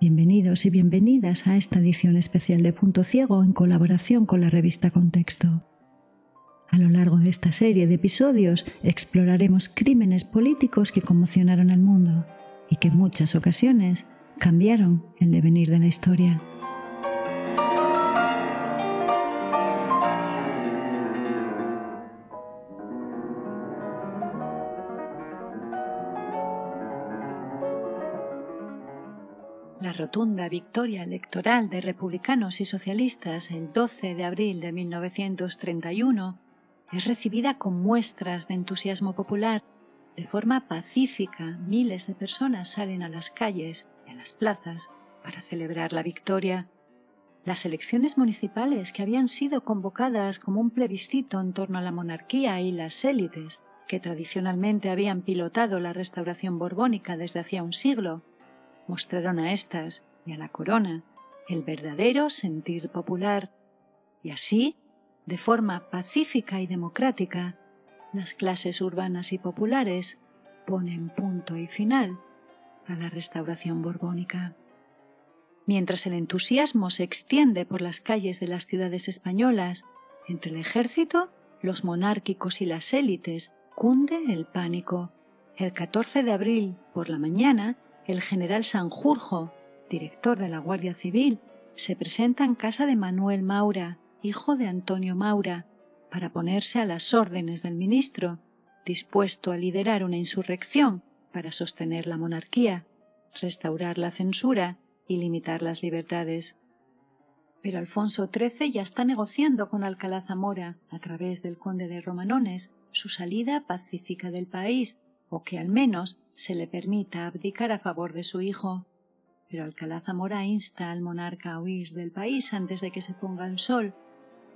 Bienvenidos y bienvenidas a esta edición especial de Punto Ciego en colaboración con la revista Contexto. A lo largo de esta serie de episodios exploraremos crímenes políticos que conmocionaron al mundo y que en muchas ocasiones cambiaron el devenir de la historia. Rotunda victoria electoral de republicanos y socialistas el 12 de abril de 1931 es recibida con muestras de entusiasmo popular. De forma pacífica, miles de personas salen a las calles y a las plazas para celebrar la victoria. Las elecciones municipales, que habían sido convocadas como un plebiscito en torno a la monarquía y las élites que tradicionalmente habían pilotado la restauración borbónica desde hacía un siglo, mostraron a éstas y a la corona el verdadero sentir popular, y así, de forma pacífica y democrática, las clases urbanas y populares ponen punto y final a la restauración borbónica. Mientras el entusiasmo se extiende por las calles de las ciudades españolas, entre el ejército, los monárquicos y las élites cunde el pánico. El 14 de abril, por la mañana, el general Sanjurjo, director de la Guardia Civil, se presenta en casa de Manuel Maura, hijo de Antonio Maura, para ponerse a las órdenes del ministro, dispuesto a liderar una insurrección para sostener la monarquía, restaurar la censura y limitar las libertades. Pero Alfonso XIII ya está negociando con Alcalá Zamora, a través del conde de Romanones, su salida pacífica del país o que al menos se le permita abdicar a favor de su hijo. Pero Alcalá Zamora insta al monarca a huir del país antes de que se ponga el sol,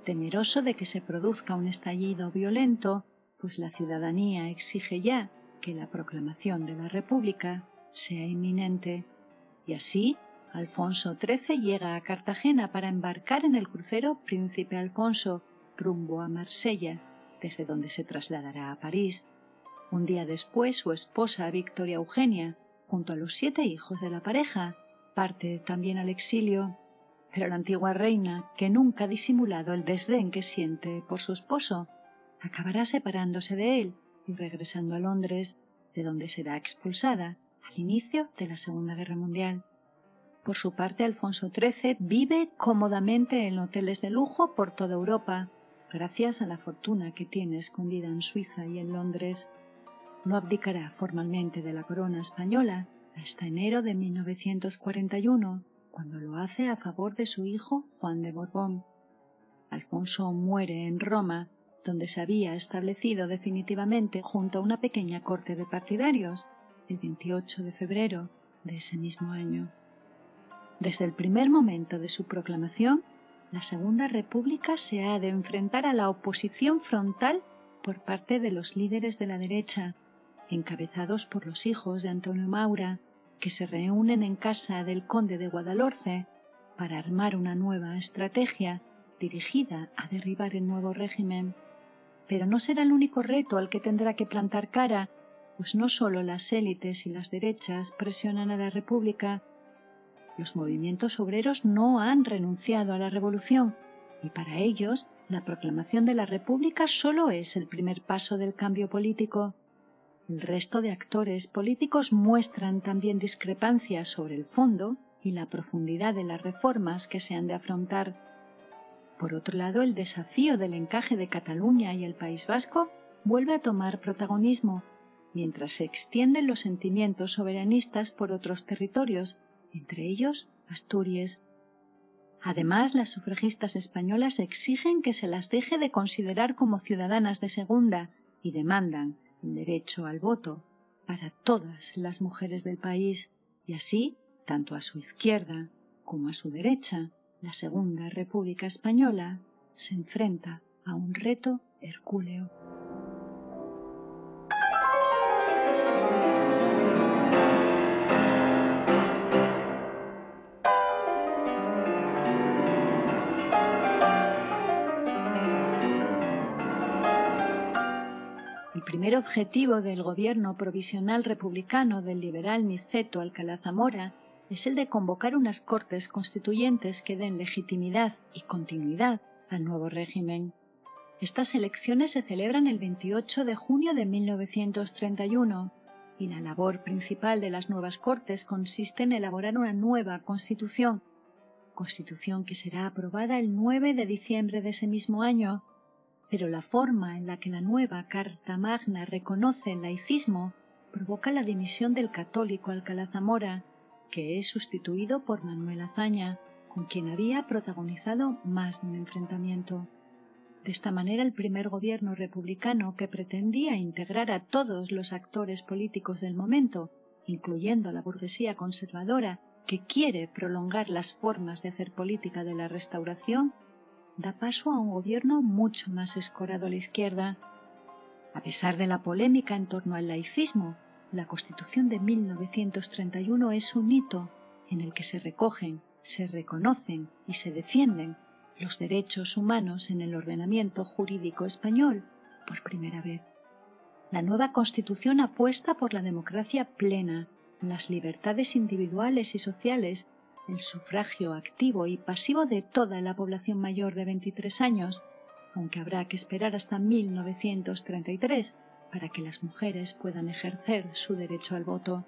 temeroso de que se produzca un estallido violento, pues la ciudadanía exige ya que la proclamación de la República sea inminente. Y así, Alfonso XIII llega a Cartagena para embarcar en el crucero Príncipe Alfonso rumbo a Marsella, desde donde se trasladará a París, un día después, su esposa Victoria Eugenia, junto a los siete hijos de la pareja, parte también al exilio. Pero la antigua reina, que nunca ha disimulado el desdén que siente por su esposo, acabará separándose de él y regresando a Londres, de donde será expulsada al inicio de la Segunda Guerra Mundial. Por su parte, Alfonso XIII vive cómodamente en hoteles de lujo por toda Europa, gracias a la fortuna que tiene escondida en Suiza y en Londres no abdicará formalmente de la corona española hasta enero de 1941, cuando lo hace a favor de su hijo Juan de Borbón. Alfonso muere en Roma, donde se había establecido definitivamente junto a una pequeña corte de partidarios, el 28 de febrero de ese mismo año. Desde el primer momento de su proclamación, la Segunda República se ha de enfrentar a la oposición frontal por parte de los líderes de la derecha, encabezados por los hijos de Antonio Maura, que se reúnen en casa del conde de Guadalhorce para armar una nueva estrategia dirigida a derribar el nuevo régimen. Pero no será el único reto al que tendrá que plantar cara, pues no solo las élites y las derechas presionan a la República, los movimientos obreros no han renunciado a la revolución, y para ellos la proclamación de la República solo es el primer paso del cambio político. El resto de actores políticos muestran también discrepancias sobre el fondo y la profundidad de las reformas que se han de afrontar. Por otro lado, el desafío del encaje de Cataluña y el País Vasco vuelve a tomar protagonismo, mientras se extienden los sentimientos soberanistas por otros territorios, entre ellos Asturias. Además, las sufragistas españolas exigen que se las deje de considerar como ciudadanas de segunda y demandan derecho al voto para todas las mujeres del país y así, tanto a su izquierda como a su derecha, la Segunda República Española se enfrenta a un reto hercúleo. Primer objetivo del gobierno provisional republicano del liberal Niceto Alcalá Zamora es el de convocar unas cortes constituyentes que den legitimidad y continuidad al nuevo régimen. Estas elecciones se celebran el 28 de junio de 1931 y la labor principal de las nuevas cortes consiste en elaborar una nueva constitución, constitución que será aprobada el 9 de diciembre de ese mismo año pero la forma en la que la nueva Carta Magna reconoce el laicismo provoca la dimisión del católico Alcalá Zamora, que es sustituido por Manuel Azaña, con quien había protagonizado más de un enfrentamiento. De esta manera, el primer gobierno republicano que pretendía integrar a todos los actores políticos del momento, incluyendo a la burguesía conservadora que quiere prolongar las formas de hacer política de la restauración, da paso a un gobierno mucho más escorado a la izquierda. A pesar de la polémica en torno al laicismo, la Constitución de 1931 es un hito en el que se recogen, se reconocen y se defienden los derechos humanos en el ordenamiento jurídico español por primera vez. La nueva Constitución apuesta por la democracia plena, las libertades individuales y sociales el sufragio activo y pasivo de toda la población mayor de 23 años, aunque habrá que esperar hasta 1933 para que las mujeres puedan ejercer su derecho al voto.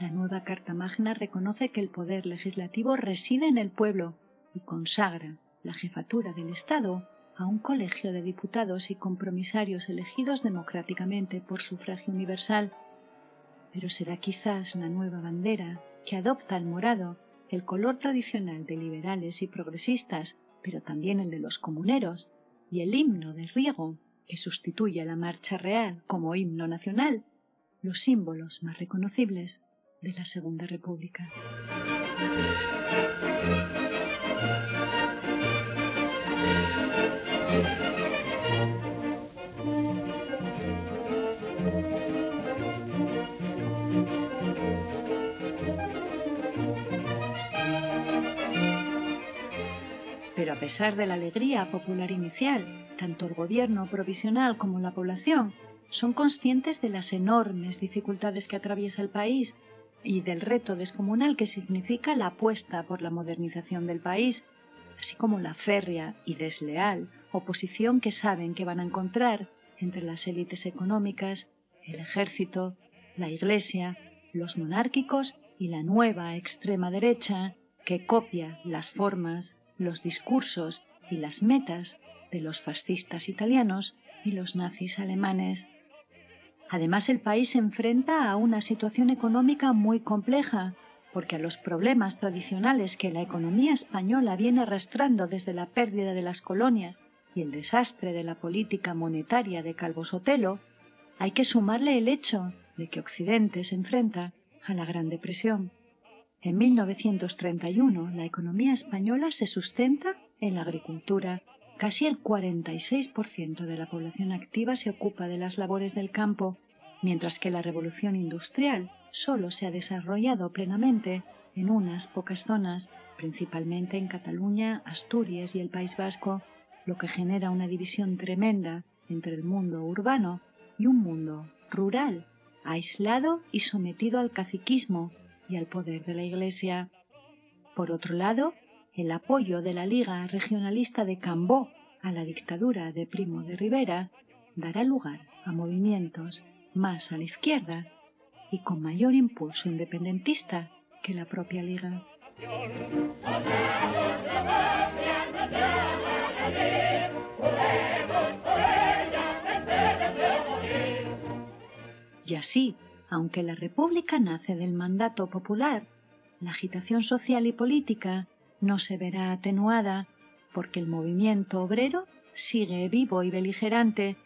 La nueva Carta Magna reconoce que el poder legislativo reside en el pueblo y consagra la jefatura del Estado a un colegio de diputados y compromisarios elegidos democráticamente por sufragio universal. Pero será quizás la nueva bandera que adopta el morado el color tradicional de liberales y progresistas, pero también el de los comuneros, y el himno de Riego, que sustituye a la marcha real como himno nacional, los símbolos más reconocibles de la Segunda República. A pesar de la alegría popular inicial, tanto el gobierno provisional como la población son conscientes de las enormes dificultades que atraviesa el país y del reto descomunal que significa la apuesta por la modernización del país, así como la férrea y desleal oposición que saben que van a encontrar entre las élites económicas, el ejército, la Iglesia, los monárquicos y la nueva extrema derecha que copia las formas, los discursos y las metas de los fascistas italianos y los nazis alemanes. Además, el país se enfrenta a una situación económica muy compleja, porque a los problemas tradicionales que la economía española viene arrastrando desde la pérdida de las colonias y el desastre de la política monetaria de Calvo Sotelo, hay que sumarle el hecho de que Occidente se enfrenta a la Gran Depresión. En 1931 la economía española se sustenta en la agricultura. Casi el 46% de la población activa se ocupa de las labores del campo, mientras que la revolución industrial solo se ha desarrollado plenamente en unas pocas zonas, principalmente en Cataluña, Asturias y el País Vasco, lo que genera una división tremenda entre el mundo urbano y un mundo rural, aislado y sometido al caciquismo, y al poder de la Iglesia. Por otro lado, el apoyo de la Liga Regionalista de Cambó a la dictadura de Primo de Rivera dará lugar a movimientos más a la izquierda y con mayor impulso independentista que la propia Liga. Y así, aunque la República nace del mandato popular, la agitación social y política no se verá atenuada porque el movimiento obrero sigue vivo y beligerante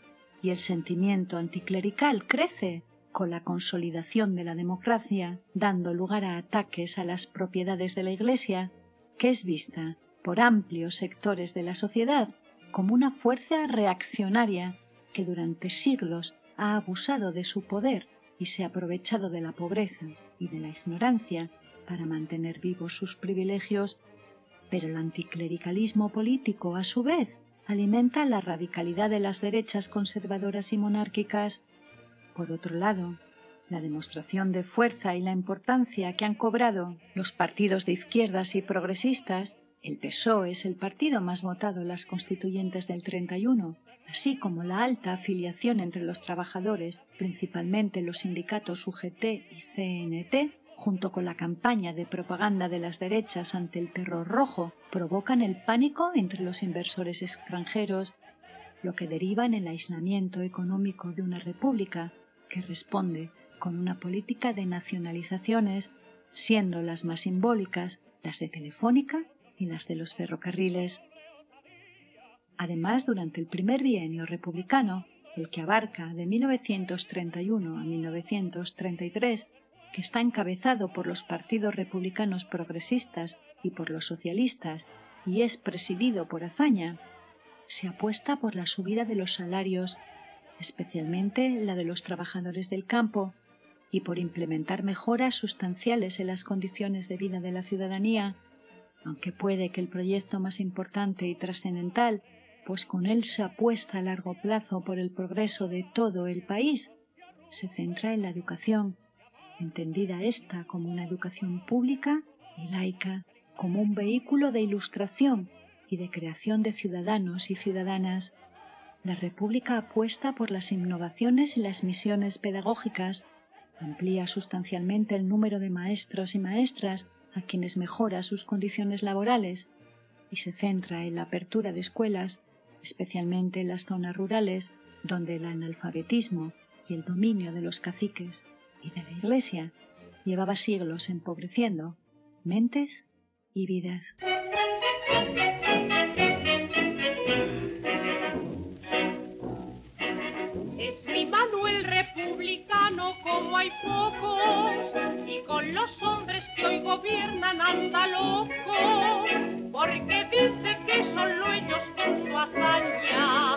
y el sentimiento anticlerical crece con la consolidación de la democracia, dando lugar a ataques a las propiedades de la Iglesia, que es vista por amplios sectores de la sociedad como una fuerza reaccionaria que durante siglos ha abusado de su poder y se ha aprovechado de la pobreza y de la ignorancia para mantener vivos sus privilegios, pero el anticlericalismo político, a su vez, alimenta la radicalidad de las derechas conservadoras y monárquicas. Por otro lado, la demostración de fuerza y la importancia que han cobrado los partidos de izquierdas y progresistas, el PSOE es el partido más votado en las constituyentes del 31, así como la alta afiliación entre los trabajadores, principalmente los sindicatos UGT y CNT, junto con la campaña de propaganda de las derechas ante el terror rojo, provocan el pánico entre los inversores extranjeros, lo que deriva en el aislamiento económico de una república que responde con una política de nacionalizaciones, siendo las más simbólicas las de Telefónica y las de los ferrocarriles. Además, durante el primer bienio republicano, el que abarca de 1931 a 1933, que está encabezado por los partidos republicanos progresistas y por los socialistas y es presidido por Azaña, se apuesta por la subida de los salarios, especialmente la de los trabajadores del campo, y por implementar mejoras sustanciales en las condiciones de vida de la ciudadanía, aunque puede que el proyecto más importante y trascendental, pues con él se apuesta a largo plazo por el progreso de todo el país, se centra en la educación, entendida esta como una educación pública y laica, como un vehículo de ilustración y de creación de ciudadanos y ciudadanas. La República apuesta por las innovaciones y las misiones pedagógicas amplía sustancialmente el número de maestros y maestras a quienes mejora sus condiciones laborales y se centra en la apertura de escuelas, especialmente en las zonas rurales, donde el analfabetismo y el dominio de los caciques y de la Iglesia llevaba siglos empobreciendo mentes y vidas. Como hay pocos y con los hombres que hoy gobiernan anda loco porque dice que solo ellos con su hazaña.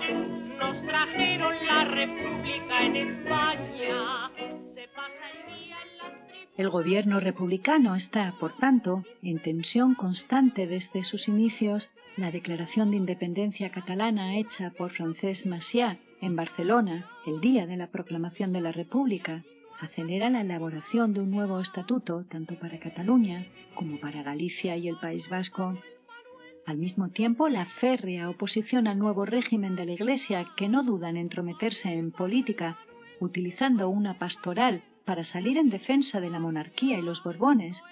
Nos trajeron la república en España. Se pasa el día en las el gobierno republicano está, por tanto, en tensión constante desde sus inicios. La declaración de independencia catalana hecha por Francesc Macià en Barcelona el día de la proclamación de la República acelera la elaboración de un nuevo estatuto tanto para Cataluña como para Galicia y el País Vasco. Al mismo tiempo, la férrea oposición al nuevo régimen de la Iglesia, que no duda en entrometerse en política, utilizando una pastoral para salir en defensa de la monarquía y los Borbones,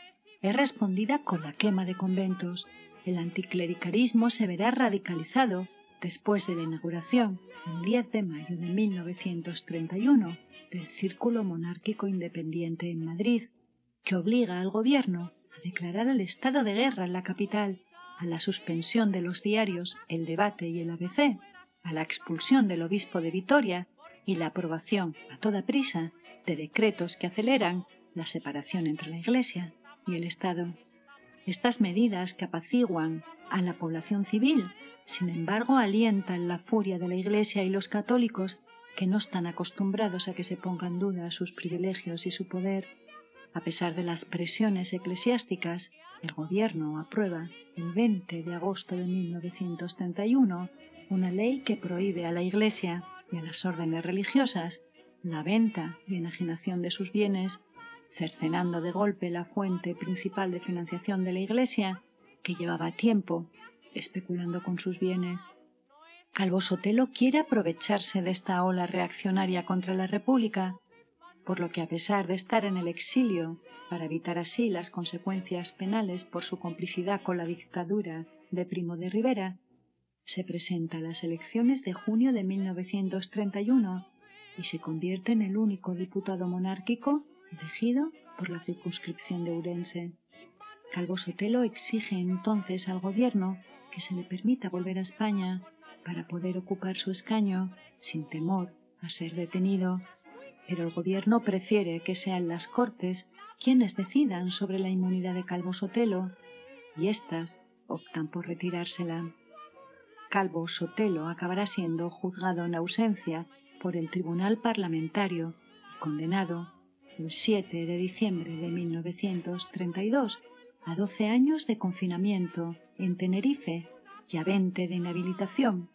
es respondida con la quema de conventos. El anticlericarismo se verá radicalizado después de la inauguración, el 10 de mayo de 1931, del Círculo Monárquico Independiente en Madrid, que obliga al gobierno a declarar el estado de guerra en la capital, a la suspensión de los diarios El Debate y el ABC, a la expulsión del obispo de Vitoria y la aprobación a toda prisa de decretos que aceleran la separación entre la Iglesia y el Estado. Estas medidas que apaciguan a la población civil, sin embargo, alientan la furia de la Iglesia y los católicos que no están acostumbrados a que se pongan en duda sus privilegios y su poder, a pesar de las presiones eclesiásticas, el gobierno aprueba el 20 de agosto de 1931 una ley que prohíbe a la Iglesia y a las órdenes religiosas la venta y enajenación de sus bienes, cercenando de golpe la fuente principal de financiación de la Iglesia, que llevaba tiempo especulando con sus bienes. Calvo Sotelo quiere aprovecharse de esta ola reaccionaria contra la República, por lo que a pesar de estar en el exilio, para evitar así las consecuencias penales por su complicidad con la dictadura de Primo de Rivera, se presenta a las elecciones de junio de 1931 y se convierte en el único diputado monárquico elegido por la circunscripción de Urense. Calvo Sotelo exige entonces al gobierno que se le permita volver a España para poder ocupar su escaño sin temor a ser detenido, pero el gobierno prefiere que sean las Cortes quienes decidan sobre la inmunidad de Calvo Sotelo y éstas optan por retirársela. Calvo Sotelo acabará siendo juzgado en ausencia por el Tribunal Parlamentario y condenado el 7 de diciembre de 1932 a 12 años de confinamiento en Tenerife y a 20 de inhabilitación,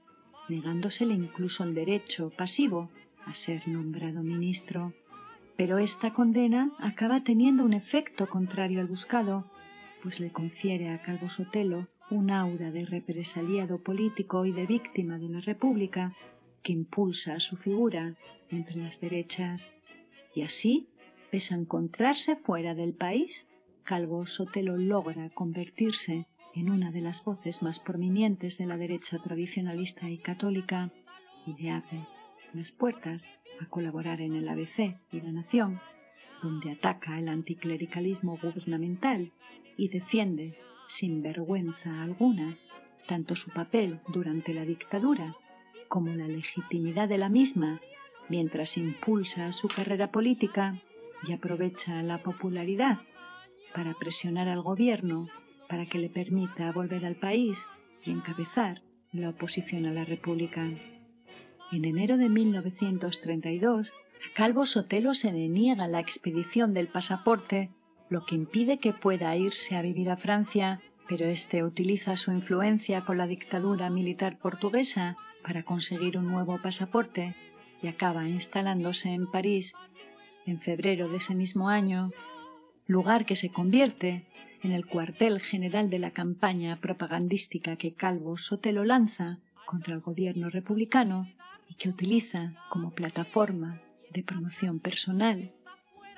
negándosele incluso el derecho pasivo a ser nombrado ministro. Pero esta condena acaba teniendo un efecto contrario al buscado, pues le confiere a Calvo Sotelo un aura de represaliado político y de víctima de la República que impulsa su figura entre las derechas. Y así, pese a encontrarse fuera del país, Calvo Sotelo logra convertirse en una de las voces más prominentes de la derecha tradicionalista y católica y le abre las puertas a colaborar en el ABC y la Nación, donde ataca el anticlericalismo gubernamental y defiende sin vergüenza alguna tanto su papel durante la dictadura como la legitimidad de la misma, mientras impulsa su carrera política y aprovecha la popularidad para presionar al gobierno para que le permita volver al país y encabezar la oposición a la República. En enero de 1932, a Calvo Sotelo se le niega la expedición del pasaporte lo que impide que pueda irse a vivir a Francia, pero éste utiliza su influencia con la dictadura militar portuguesa para conseguir un nuevo pasaporte y acaba instalándose en París en febrero de ese mismo año, lugar que se convierte en el cuartel general de la campaña propagandística que Calvo Sotelo lanza contra el gobierno republicano y que utiliza como plataforma de promoción personal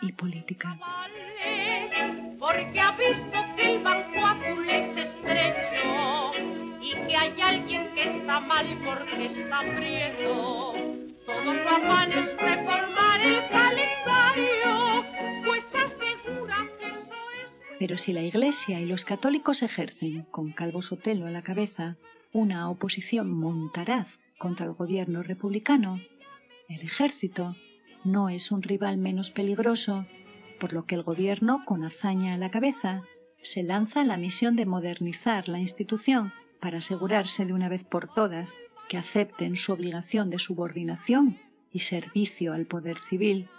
y política porque ha visto que el banco azul es estrecho y que hay alguien que está mal porque está prieto. Todo su afán es reformar el calendario, Pero si la Iglesia y los católicos ejercen, con Calvo Sotelo a la cabeza, una oposición montaraz contra el gobierno republicano, el ejército no es un rival menos peligroso por lo que el gobierno, con hazaña a la cabeza, se lanza a la misión de modernizar la institución para asegurarse de una vez por todas que acepten su obligación de subordinación y servicio al poder civil,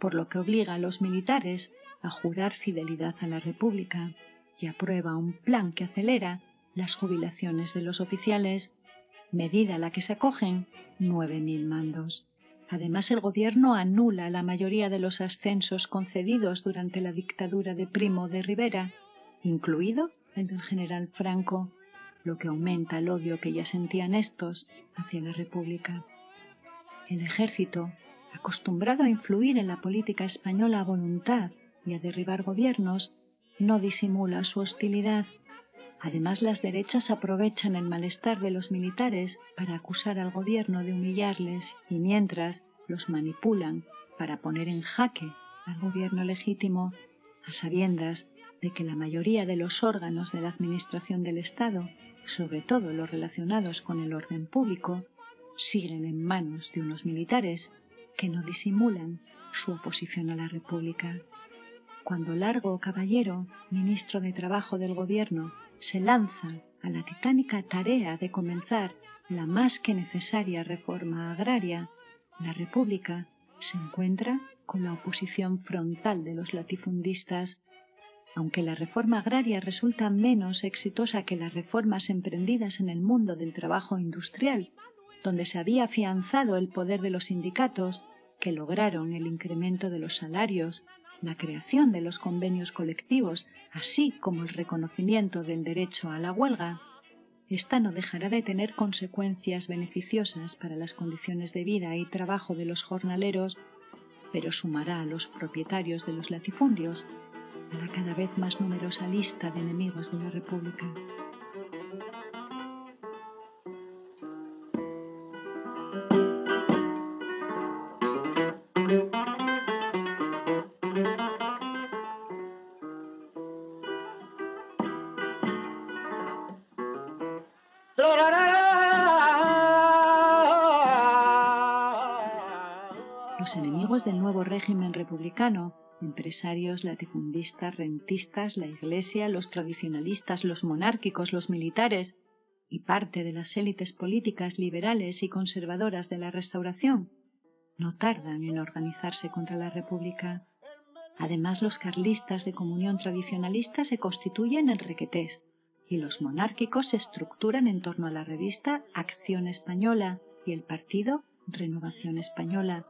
por lo que obliga a los militares a jurar fidelidad a la República y aprueba un plan que acelera las jubilaciones de los oficiales, medida a la que se acogen nueve mil mandos. Además, el gobierno anula la mayoría de los ascensos concedidos durante la dictadura de Primo de Rivera, incluido el del general Franco, lo que aumenta el odio que ya sentían estos hacia la República. El ejército, acostumbrado a influir en la política española a voluntad y a derribar gobiernos, no disimula su hostilidad. Además, las derechas aprovechan el malestar de los militares para acusar al gobierno de humillarles y mientras los manipulan para poner en jaque al gobierno legítimo a sabiendas de que la mayoría de los órganos de la Administración del Estado, sobre todo los relacionados con el orden público, siguen en manos de unos militares que no disimulan su oposición a la República. Cuando Largo Caballero, ministro de Trabajo del Gobierno, se lanza a la titánica tarea de comenzar la más que necesaria reforma agraria, la República se encuentra con la oposición frontal de los latifundistas. Aunque la reforma agraria resulta menos exitosa que las reformas emprendidas en el mundo del trabajo industrial, donde se había afianzado el poder de los sindicatos, que lograron el incremento de los salarios la creación de los convenios colectivos, así como el reconocimiento del derecho a la huelga, esta no dejará de tener consecuencias beneficiosas para las condiciones de vida y trabajo de los jornaleros, pero sumará a los propietarios de los latifundios a la cada vez más numerosa lista de enemigos de la República. Empresarios, latifundistas, rentistas, la Iglesia, los tradicionalistas, los monárquicos, los militares, y parte de las élites políticas liberales y conservadoras de la Restauración. No tardan en organizarse contra la República. Además, los carlistas de comunión tradicionalista se constituyen en requetés. Y los monárquicos se estructuran en torno a la revista Acción Española y el partido Renovación Española,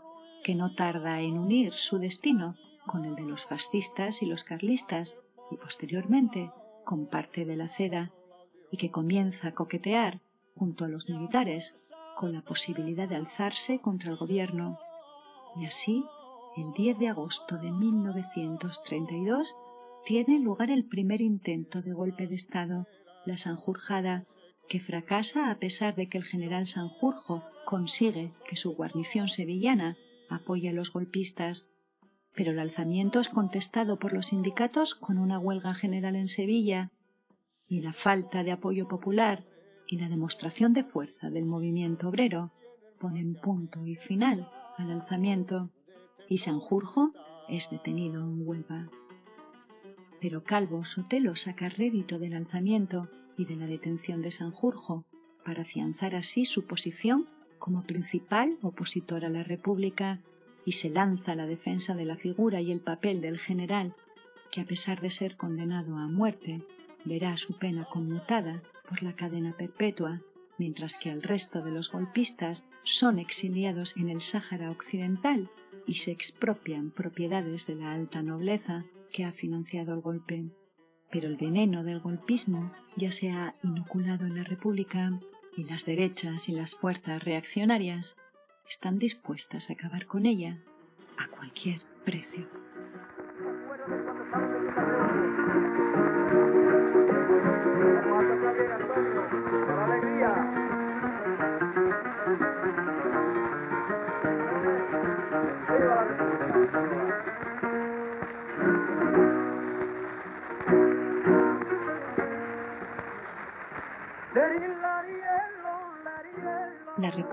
que no tarda en unir su destino con el de los fascistas y los carlistas y posteriormente con parte de la CEDA y que comienza a coquetear junto a los militares con la posibilidad de alzarse contra el gobierno. Y así, el 10 de agosto de 1932, tiene lugar el primer intento de golpe de Estado, la Sanjurjada, que fracasa a pesar de que el general Sanjurjo consigue que su guarnición sevillana apoye a los golpistas. Pero el alzamiento es contestado por los sindicatos con una huelga general en Sevilla y la falta de apoyo popular y la demostración de fuerza del movimiento obrero ponen punto y final al alzamiento y Sanjurjo es detenido en Huelva. Pero Calvo Sotelo saca rédito del alzamiento y de la detención de Sanjurjo para afianzar así su posición como principal opositor a la República y se lanza a la defensa de la figura y el papel del general, que a pesar de ser condenado a muerte, verá su pena conmutada por la cadena perpetua, mientras que el resto de los golpistas son exiliados en el Sáhara Occidental y se expropian propiedades de la alta nobleza que ha financiado el golpe. Pero el veneno del golpismo ya se ha inoculado en la República y las derechas y las fuerzas reaccionarias están dispuestas a acabar con ella a cualquier precio.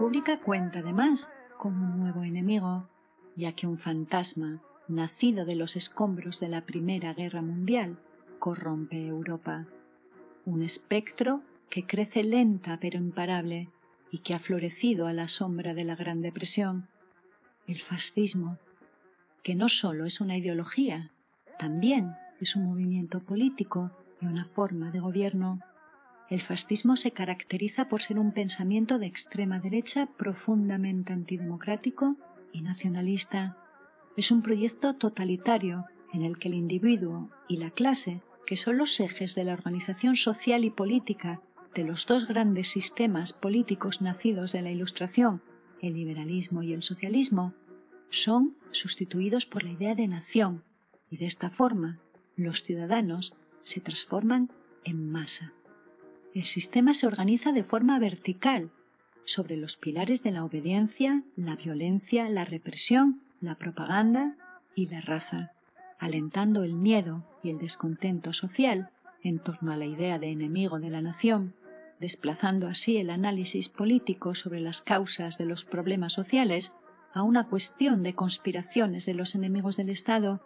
República cuenta además con un nuevo enemigo, ya que un fantasma, nacido de los escombros de la Primera Guerra Mundial, corrompe Europa. Un espectro que crece lenta pero imparable y que ha florecido a la sombra de la Gran Depresión, el fascismo, que no solo es una ideología, también es un movimiento político y una forma de gobierno el fascismo se caracteriza por ser un pensamiento de extrema derecha profundamente antidemocrático y nacionalista. Es un proyecto totalitario en el que el individuo y la clase, que son los ejes de la organización social y política de los dos grandes sistemas políticos nacidos de la Ilustración, el liberalismo y el socialismo, son sustituidos por la idea de nación y de esta forma los ciudadanos se transforman en masa el sistema se organiza de forma vertical sobre los pilares de la obediencia, la violencia, la represión, la propaganda y la raza, alentando el miedo y el descontento social en torno a la idea de enemigo de la nación, desplazando así el análisis político sobre las causas de los problemas sociales a una cuestión de conspiraciones de los enemigos del Estado,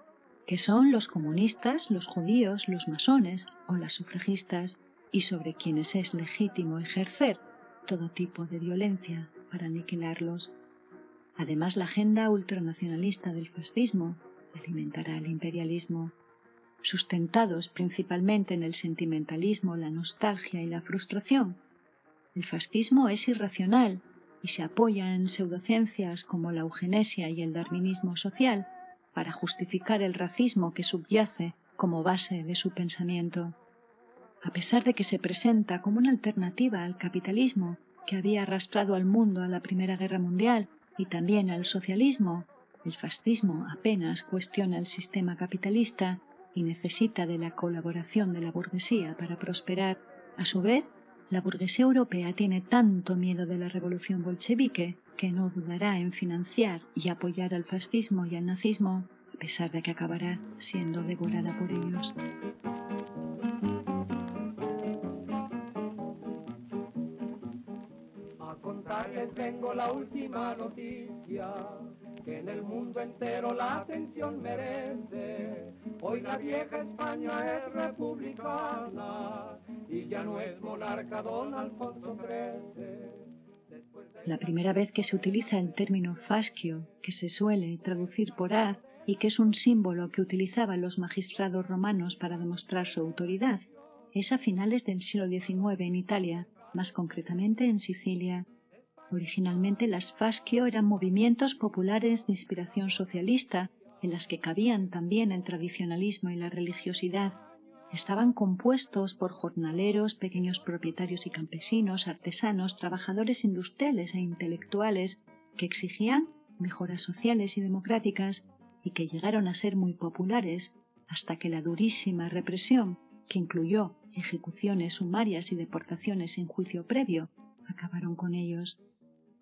que son los comunistas, los judíos, los masones o las sufragistas, y sobre quienes es legítimo ejercer todo tipo de violencia para aniquilarlos. Además, la agenda ultranacionalista del fascismo alimentará el imperialismo, sustentados principalmente en el sentimentalismo, la nostalgia y la frustración. El fascismo es irracional y se apoya en pseudociencias como la eugenesia y el darwinismo social para justificar el racismo que subyace como base de su pensamiento a pesar de que se presenta como una alternativa al capitalismo que había arrastrado al mundo a la Primera Guerra Mundial y también al socialismo, el fascismo apenas cuestiona el sistema capitalista y necesita de la colaboración de la burguesía para prosperar. A su vez, la burguesía europea tiene tanto miedo de la revolución bolchevique que no dudará en financiar y apoyar al fascismo y al nazismo, a pesar de que acabará siendo devorada por ellos. Les tengo la última noticia, que en el mundo entero la atención merece. Hoy la vieja España es republicana y ya no es monarca don Alfonso XIII. La primera vez que se utiliza el término fascio, que se suele traducir por haz y que es un símbolo que utilizaban los magistrados romanos para demostrar su autoridad, es a finales del siglo XIX en Italia, más concretamente en Sicilia. Originalmente las fascio eran movimientos populares de inspiración socialista, en las que cabían también el tradicionalismo y la religiosidad, estaban compuestos por jornaleros, pequeños propietarios y campesinos, artesanos, trabajadores industriales e intelectuales que exigían mejoras sociales y democráticas y que llegaron a ser muy populares hasta que la durísima represión, que incluyó ejecuciones sumarias y deportaciones sin juicio previo, acabaron con ellos.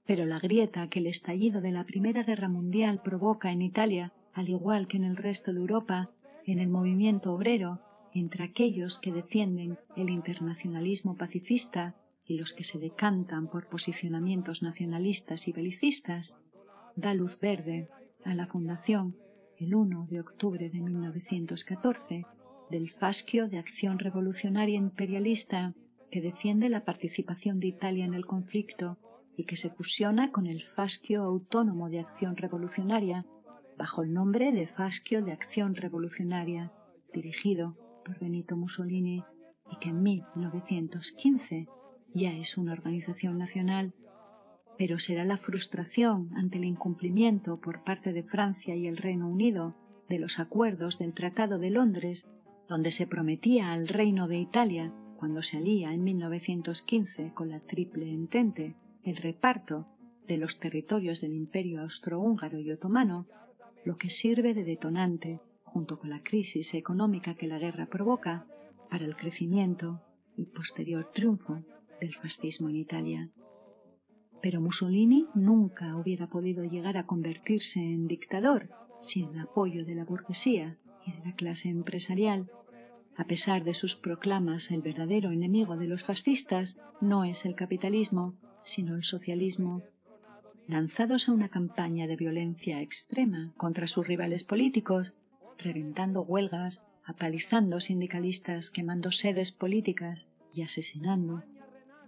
Pero la grieta que el estallido de la Primera Guerra Mundial provoca en Italia, al igual que en el resto de Europa, en el movimiento obrero, entre aquellos que defienden el internacionalismo pacifista y los que se decantan por posicionamientos nacionalistas y belicistas, da luz verde a la fundación, el 1 de octubre de 1914, del Fascio de Acción Revolucionaria Imperialista que defiende la participación de Italia en el conflicto y que se fusiona con el Fascio Autónomo de Acción Revolucionaria bajo el nombre de Fascio de Acción Revolucionaria, dirigido por Benito Mussolini y que en 1915 ya es una organización nacional, pero será la frustración ante el incumplimiento por parte de Francia y el Reino Unido de los acuerdos del Tratado de Londres, donde se prometía al Reino de Italia, cuando se alía en 1915 con la Triple Entente, el reparto de los territorios del Imperio austrohúngaro y otomano, lo que sirve de detonante junto con la crisis económica que la guerra provoca, para el crecimiento y posterior triunfo del fascismo en Italia. Pero Mussolini nunca hubiera podido llegar a convertirse en dictador sin el apoyo de la burguesía y de la clase empresarial. A pesar de sus proclamas, el verdadero enemigo de los fascistas no es el capitalismo, sino el socialismo. Lanzados a una campaña de violencia extrema contra sus rivales políticos, reventando huelgas, apalizando sindicalistas, quemando sedes políticas y asesinando.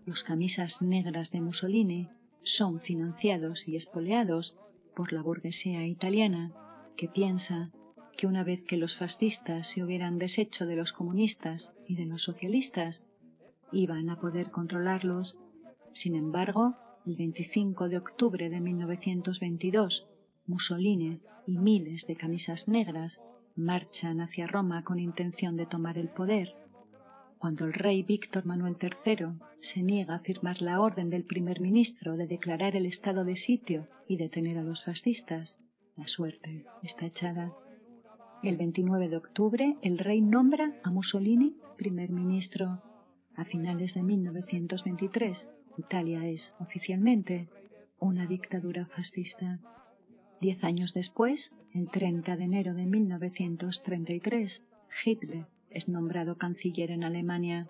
Los camisas negras de Mussolini son financiados y espoleados por la burguesía italiana, que piensa que una vez que los fascistas se hubieran deshecho de los comunistas y de los socialistas, iban a poder controlarlos. Sin embargo, el 25 de octubre de 1922, Mussolini y miles de camisas negras marchan hacia Roma con intención de tomar el poder. Cuando el rey Víctor Manuel III se niega a firmar la orden del primer ministro de declarar el estado de sitio y detener a los fascistas, la suerte está echada. El 29 de octubre el rey nombra a Mussolini primer ministro. A finales de 1923, Italia es oficialmente una dictadura fascista. Diez años después, el 30 de enero de 1933, Hitler es nombrado canciller en Alemania.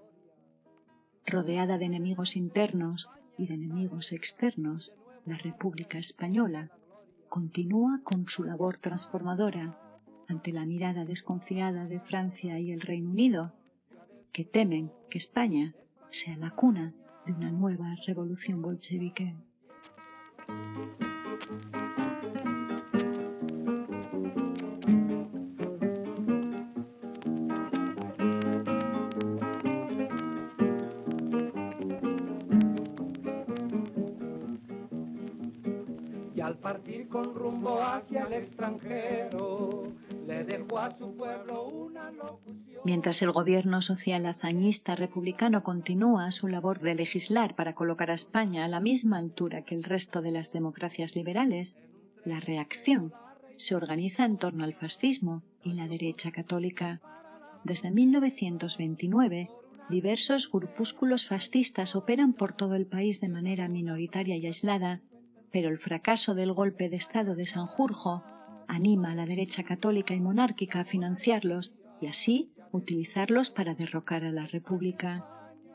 Rodeada de enemigos internos y de enemigos externos, la República Española continúa con su labor transformadora ante la mirada desconfiada de Francia y el Reino Unido, que temen que España sea la cuna de una nueva revolución bolchevique. partir con rumbo hacia el extranjero, le dejó a su pueblo una locución. Mientras el gobierno social hazañista republicano continúa su labor de legislar para colocar a España a la misma altura que el resto de las democracias liberales, la reacción se organiza en torno al fascismo y la derecha católica. Desde 1929, diversos grupúsculos fascistas operan por todo el país de manera minoritaria y aislada pero el fracaso del golpe de Estado de Sanjurjo anima a la derecha católica y monárquica a financiarlos y así utilizarlos para derrocar a la República.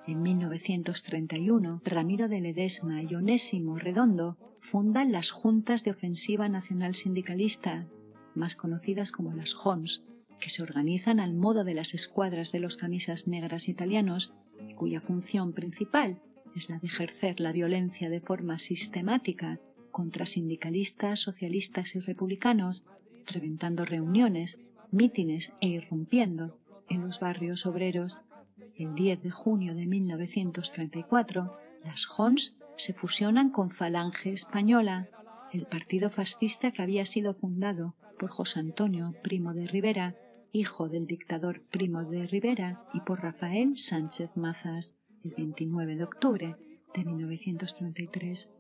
En 1931, Ramiro de Ledesma y Onésimo Redondo fundan las Juntas de Ofensiva Nacional Sindicalista, más conocidas como las JONS, que se organizan al modo de las escuadras de los camisas negras italianos y cuya función principal es la de ejercer la violencia de forma sistemática contra sindicalistas, socialistas y republicanos, reventando reuniones, mítines e irrumpiendo en los barrios obreros. El 10 de junio de 1934, las Hons se fusionan con Falange Española, el partido fascista que había sido fundado por José Antonio Primo de Rivera, hijo del dictador Primo de Rivera, y por Rafael Sánchez Mazas, el 29 de octubre de 1933.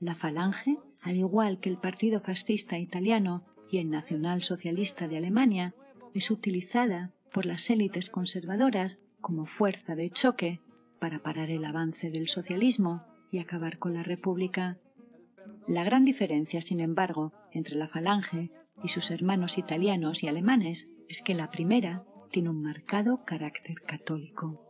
La Falange, al igual que el Partido Fascista Italiano y el Nacional Socialista de Alemania, es utilizada por las élites conservadoras como fuerza de choque para parar el avance del socialismo y acabar con la República. La gran diferencia, sin embargo, entre la Falange y sus hermanos italianos y alemanes es que la primera tiene un marcado carácter católico.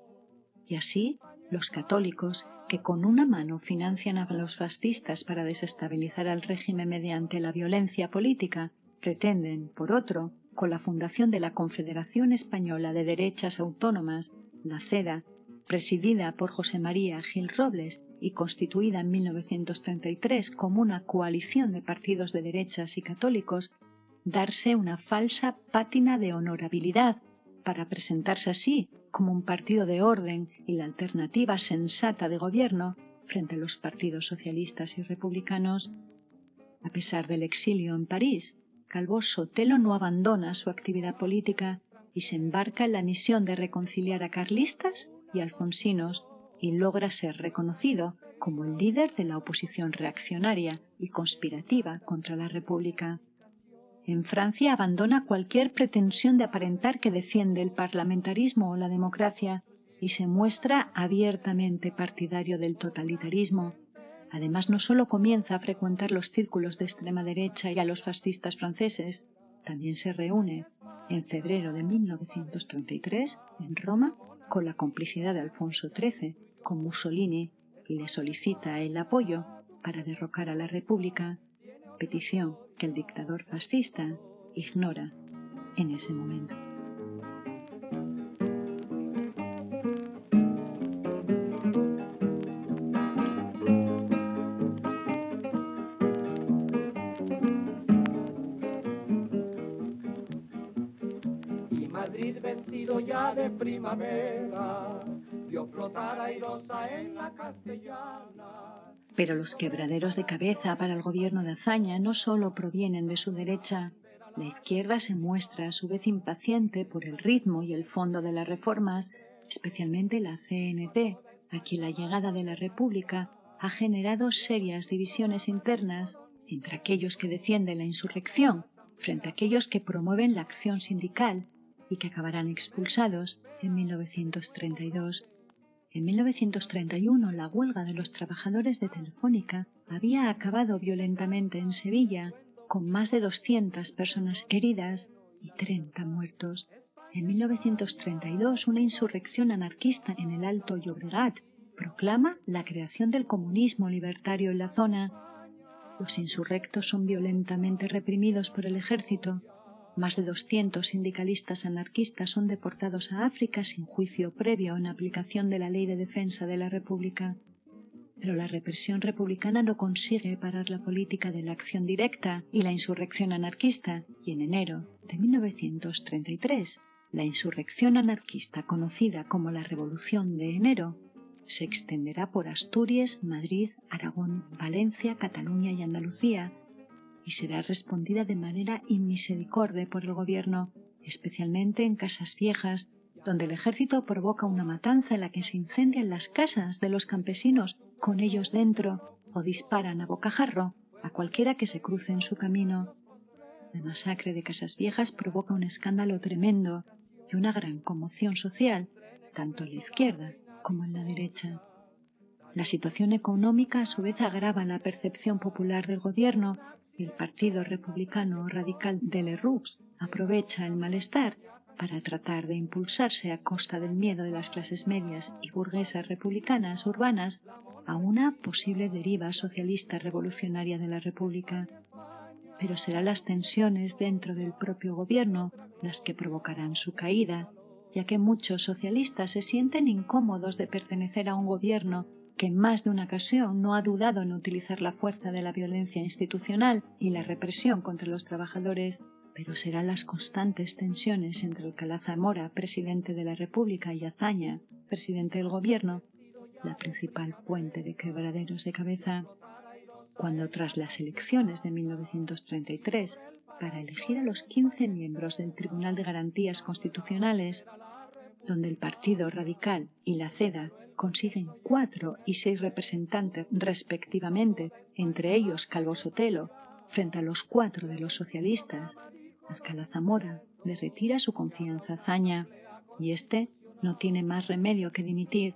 Y así, los católicos, que con una mano financian a los fascistas para desestabilizar al régimen mediante la violencia política, pretenden, por otro, con la fundación de la Confederación Española de Derechas Autónomas, la CEDA, presidida por José María Gil Robles y constituida en 1933 como una coalición de partidos de derechas y católicos, darse una falsa pátina de honorabilidad para presentarse así como un partido de orden y la alternativa sensata de gobierno frente a los partidos socialistas y republicanos. A pesar del exilio en París, Calvo Sotelo no abandona su actividad política y se embarca en la misión de reconciliar a carlistas y alfonsinos y logra ser reconocido como el líder de la oposición reaccionaria y conspirativa contra la República. En Francia abandona cualquier pretensión de aparentar que defiende el parlamentarismo o la democracia y se muestra abiertamente partidario del totalitarismo. Además, no solo comienza a frecuentar los círculos de extrema derecha y a los fascistas franceses, también se reúne en febrero de 1933 en Roma con la complicidad de Alfonso XIII con Mussolini y le solicita el apoyo para derrocar a la República petición que el dictador fascista ignora en ese momento. Primavera, vio flotar airosa en la castellana. Pero los quebraderos de cabeza para el gobierno de Azaña no solo provienen de su derecha. La izquierda se muestra a su vez impaciente por el ritmo y el fondo de las reformas, especialmente la CNT, a quien la llegada de la República ha generado serias divisiones internas entre aquellos que defienden la insurrección frente a aquellos que promueven la acción sindical y que acabarán expulsados en 1932 en 1931 la huelga de los trabajadores de Telefónica había acabado violentamente en Sevilla, con más de 200 personas heridas y 30 muertos. En 1932 una insurrección anarquista en el Alto Llobregat proclama la creación del comunismo libertario en la zona. Los insurrectos son violentamente reprimidos por el ejército más de 200 sindicalistas anarquistas son deportados a África sin juicio previo en aplicación de la Ley de Defensa de la República. Pero la represión republicana no consigue parar la política de la acción directa y la insurrección anarquista, y en enero de 1933, la insurrección anarquista conocida como la Revolución de Enero se extenderá por Asturias, Madrid, Aragón, Valencia, Cataluña y Andalucía, y será respondida de manera inmisericorde por el gobierno, especialmente en casas viejas, donde el ejército provoca una matanza en la que se incendian las casas de los campesinos con ellos dentro o disparan a bocajarro a cualquiera que se cruce en su camino. La masacre de casas viejas provoca un escándalo tremendo y una gran conmoción social, tanto en la izquierda como en la derecha. La situación económica a su vez agrava la percepción popular del gobierno el Partido Republicano Radical de Lerroux aprovecha el malestar para tratar de impulsarse a costa del miedo de las clases medias y burguesas republicanas urbanas a una posible deriva socialista revolucionaria de la República. Pero serán las tensiones dentro del propio gobierno las que provocarán su caída ya que muchos socialistas se sienten incómodos de pertenecer a un gobierno que en más de una ocasión no ha dudado en utilizar la fuerza de la violencia institucional y la represión contra los trabajadores, pero serán las constantes tensiones entre Alcalá Zamora, presidente de la República, y Azaña, presidente del gobierno, la principal fuente de quebraderos de cabeza. Cuando tras las elecciones de 1933 para elegir a los 15 miembros del Tribunal de Garantías Constitucionales, donde el Partido Radical y la CEDA consiguen cuatro y seis representantes respectivamente, entre ellos Calvo Sotelo, frente a los cuatro de los socialistas, Alcalá Zamora le retira su confianza a Zaña y éste no tiene más remedio que dimitir,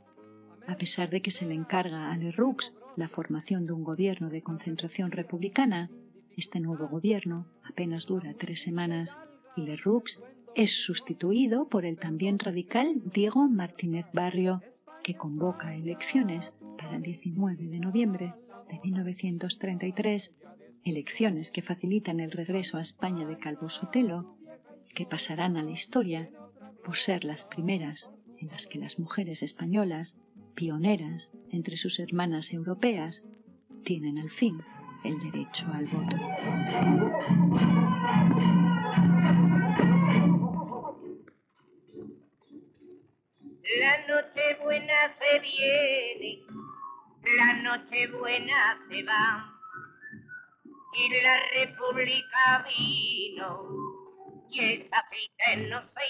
a pesar de que se le encarga a Lerroux la formación de un gobierno de concentración republicana. Este nuevo gobierno apenas dura tres semanas y Lerroux es sustituido por el también radical Diego Martínez Barrio, que convoca elecciones para el 19 de noviembre de 1933, elecciones que facilitan el regreso a España de Calvo Sotelo, que pasarán a la historia por ser las primeras en las que las mujeres españolas, pioneras entre sus hermanas europeas, tienen al fin el derecho al voto. La noche buena se va, y la república vino, y esa no se.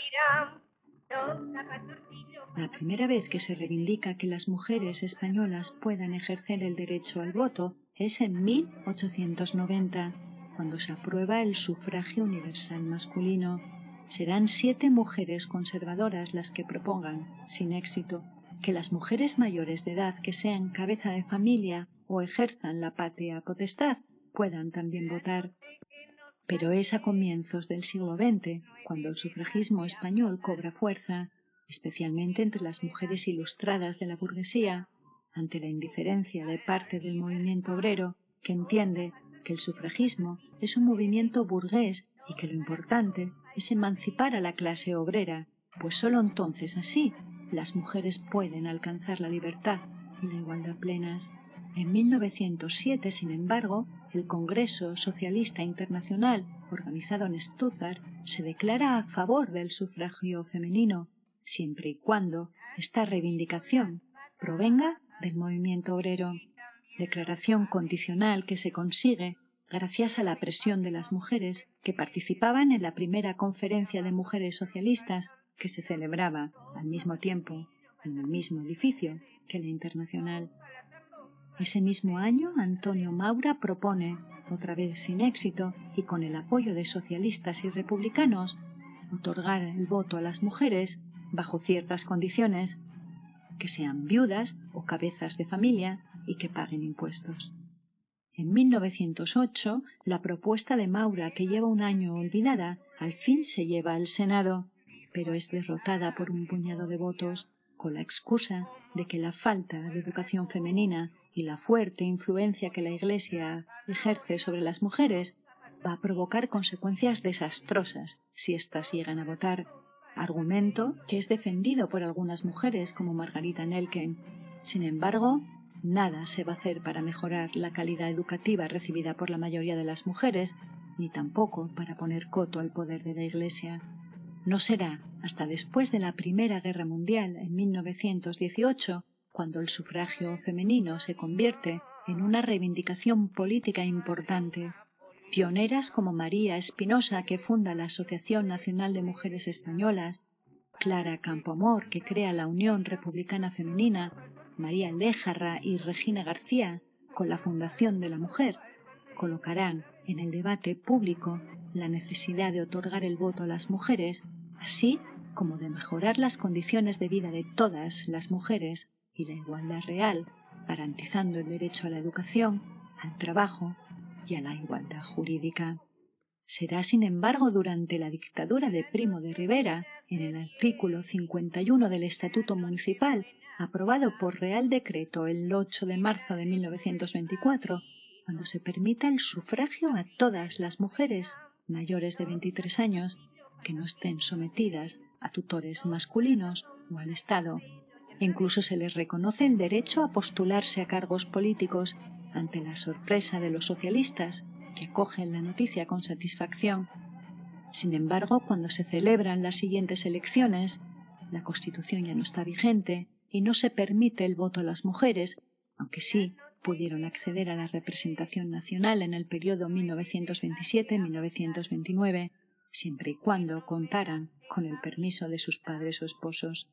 La primera vez que se reivindica que las mujeres españolas puedan ejercer el derecho al voto es en 1890, cuando se aprueba el sufragio universal masculino. Serán siete mujeres conservadoras las que propongan, sin éxito, que las mujeres mayores de edad que sean cabeza de familia o ejerzan la patria potestad puedan también votar. Pero es a comienzos del siglo XX cuando el sufragismo español cobra fuerza, especialmente entre las mujeres ilustradas de la burguesía, ante la indiferencia de parte del movimiento obrero que entiende que el sufragismo es un movimiento burgués y que lo importante es emancipar a la clase obrera, pues sólo entonces así las mujeres pueden alcanzar la libertad y la igualdad plenas. En 1907, sin embargo, el Congreso Socialista Internacional, organizado en Stuttgart, se declara a favor del sufragio femenino, siempre y cuando esta reivindicación provenga del movimiento obrero, declaración condicional que se consigue gracias a la presión de las mujeres que participaban en la primera conferencia de mujeres socialistas que se celebraba al mismo tiempo en el mismo edificio que la internacional. Ese mismo año, Antonio Maura propone, otra vez sin éxito y con el apoyo de socialistas y republicanos, otorgar el voto a las mujeres bajo ciertas condiciones que sean viudas o cabezas de familia y que paguen impuestos. En 1908, la propuesta de Maura, que lleva un año olvidada, al fin se lleva al Senado, pero es derrotada por un puñado de votos con la excusa de que la falta de educación femenina y la fuerte influencia que la Iglesia ejerce sobre las mujeres va a provocar consecuencias desastrosas si éstas llegan a votar argumento que es defendido por algunas mujeres como Margarita Nelken. Sin embargo, nada se va a hacer para mejorar la calidad educativa recibida por la mayoría de las mujeres, ni tampoco para poner coto al poder de la Iglesia. No será hasta después de la Primera Guerra Mundial, en 1918, cuando el sufragio femenino se convierte en una reivindicación política importante. Pioneras como María Espinosa, que funda la Asociación Nacional de Mujeres Españolas, Clara Campoamor, que crea la Unión Republicana Femenina, María Léjarra y Regina García, con la Fundación de la Mujer, colocarán en el debate público la necesidad de otorgar el voto a las mujeres, así como de mejorar las condiciones de vida de todas las mujeres y la igualdad real, garantizando el derecho a la educación, al trabajo, y a la igualdad jurídica. Será, sin embargo, durante la dictadura de Primo de Rivera, en el artículo 51 del Estatuto Municipal, aprobado por Real Decreto el 8 de marzo de 1924, cuando se permita el sufragio a todas las mujeres mayores de 23 años que no estén sometidas a tutores masculinos o al Estado. Incluso se les reconoce el derecho a postularse a cargos políticos ante la sorpresa de los socialistas, que acogen la noticia con satisfacción. Sin embargo, cuando se celebran las siguientes elecciones, la Constitución ya no está vigente y no se permite el voto a las mujeres, aunque sí pudieron acceder a la representación nacional en el periodo 1927-1929, siempre y cuando contaran con el permiso de sus padres o esposos.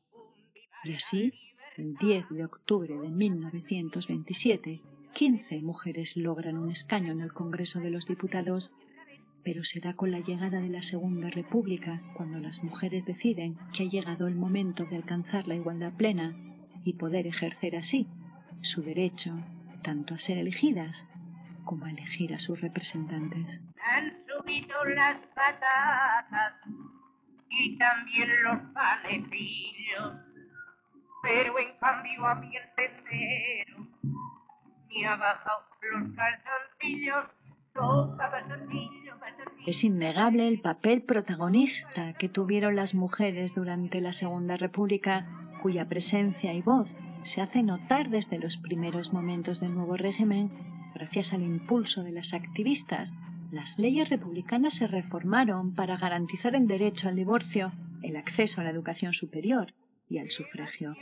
Y así, el 10 de octubre de 1927, 15 mujeres logran un escaño en el Congreso de los Diputados, pero será con la llegada de la Segunda República cuando las mujeres deciden que ha llegado el momento de alcanzar la igualdad plena y poder ejercer así su derecho tanto a ser elegidas como a elegir a sus representantes. Han subido las patatas y también los panecillos, pero en cambio a mi entero me ha bajado los calzoncillos. Es innegable el papel protagonista que tuvieron las mujeres durante la Segunda República, cuya presencia y voz se hace notar desde los primeros momentos del nuevo régimen, gracias al impulso de las activistas, las leyes republicanas se reformaron para garantizar el derecho al divorcio, el acceso a la educación superior y al sufragio.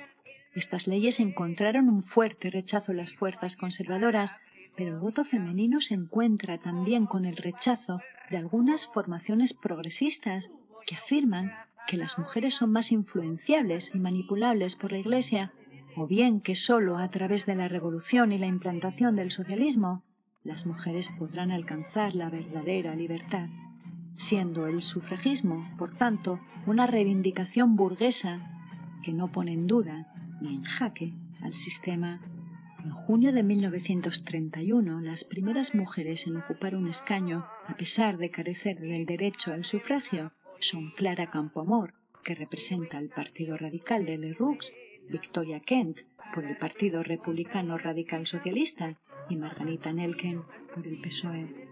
Estas leyes encontraron un fuerte rechazo en las fuerzas conservadoras, pero el voto femenino se encuentra también con el rechazo de algunas formaciones progresistas que afirman que las mujeres son más influenciables y manipulables por la Iglesia o bien que sólo a través de la revolución y la implantación del socialismo las mujeres podrán alcanzar la verdadera libertad, siendo el sufragismo, por tanto, una reivindicación burguesa que no pone en duda ni en jaque al sistema. En junio de 1931, las primeras mujeres en ocupar un escaño, a pesar de carecer del derecho al sufragio, son Clara Campoamor, que representa al Partido Radical de Le Roux, Victoria Kent por el Partido Republicano Radical Socialista y Margarita Nelken por el PSOE.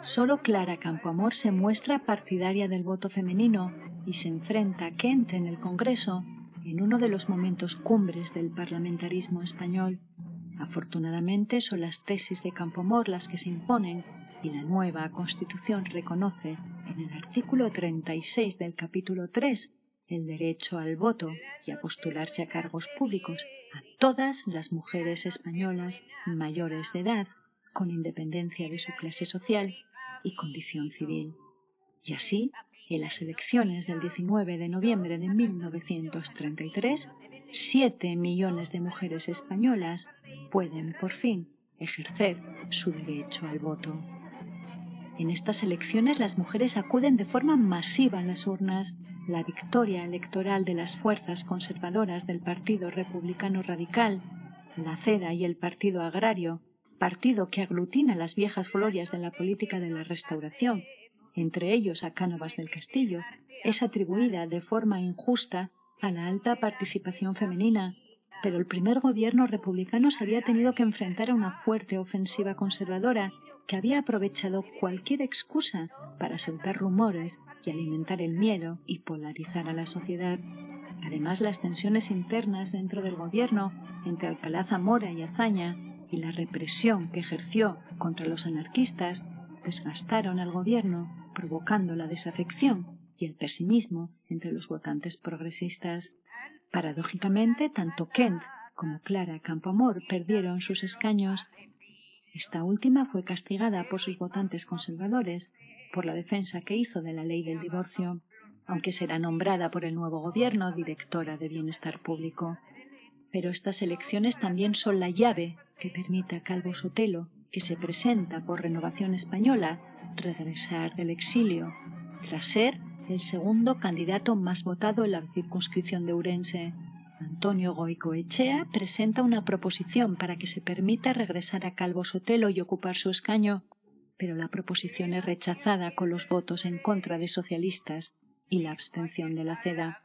Solo Clara Campoamor se muestra partidaria del voto femenino y se enfrenta a Kent en el Congreso en uno de los momentos cumbres del parlamentarismo español. Afortunadamente son las tesis de Campoamor las que se imponen y la nueva Constitución reconoce en el artículo 36 del capítulo 3 el derecho al voto y a postularse a cargos públicos a todas las mujeres españolas mayores de edad, con independencia de su clase social y condición civil. Y así, en las elecciones del 19 de noviembre de 1933, siete millones de mujeres españolas pueden por fin ejercer su derecho al voto. En estas elecciones las mujeres acuden de forma masiva a las urnas la victoria electoral de las fuerzas conservadoras del Partido Republicano Radical, la CEDA y el Partido Agrario, partido que aglutina las viejas glorias de la política de la Restauración, entre ellos a Cánovas del Castillo, es atribuida de forma injusta a la alta participación femenina, pero el primer gobierno republicano se había tenido que enfrentar a una fuerte ofensiva conservadora que había aprovechado cualquier excusa para soltar rumores y alimentar el miedo y polarizar a la sociedad. Además, las tensiones internas dentro del gobierno entre Alcalá Zamora y Azaña y la represión que ejerció contra los anarquistas desgastaron al gobierno, provocando la desafección y el pesimismo entre los votantes progresistas. Paradójicamente, tanto Kent como Clara Campoamor perdieron sus escaños. Esta última fue castigada por sus votantes conservadores por la defensa que hizo de la ley del divorcio, aunque será nombrada por el nuevo gobierno directora de Bienestar Público. Pero estas elecciones también son la llave que permite a Calvo Sotelo, que se presenta por Renovación Española, regresar del exilio, tras ser el segundo candidato más votado en la circunscripción de Urense. Antonio Goicoechea presenta una proposición para que se permita regresar a Calvo Sotelo y ocupar su escaño pero la proposición es rechazada con los votos en contra de socialistas y la abstención de la CEDA.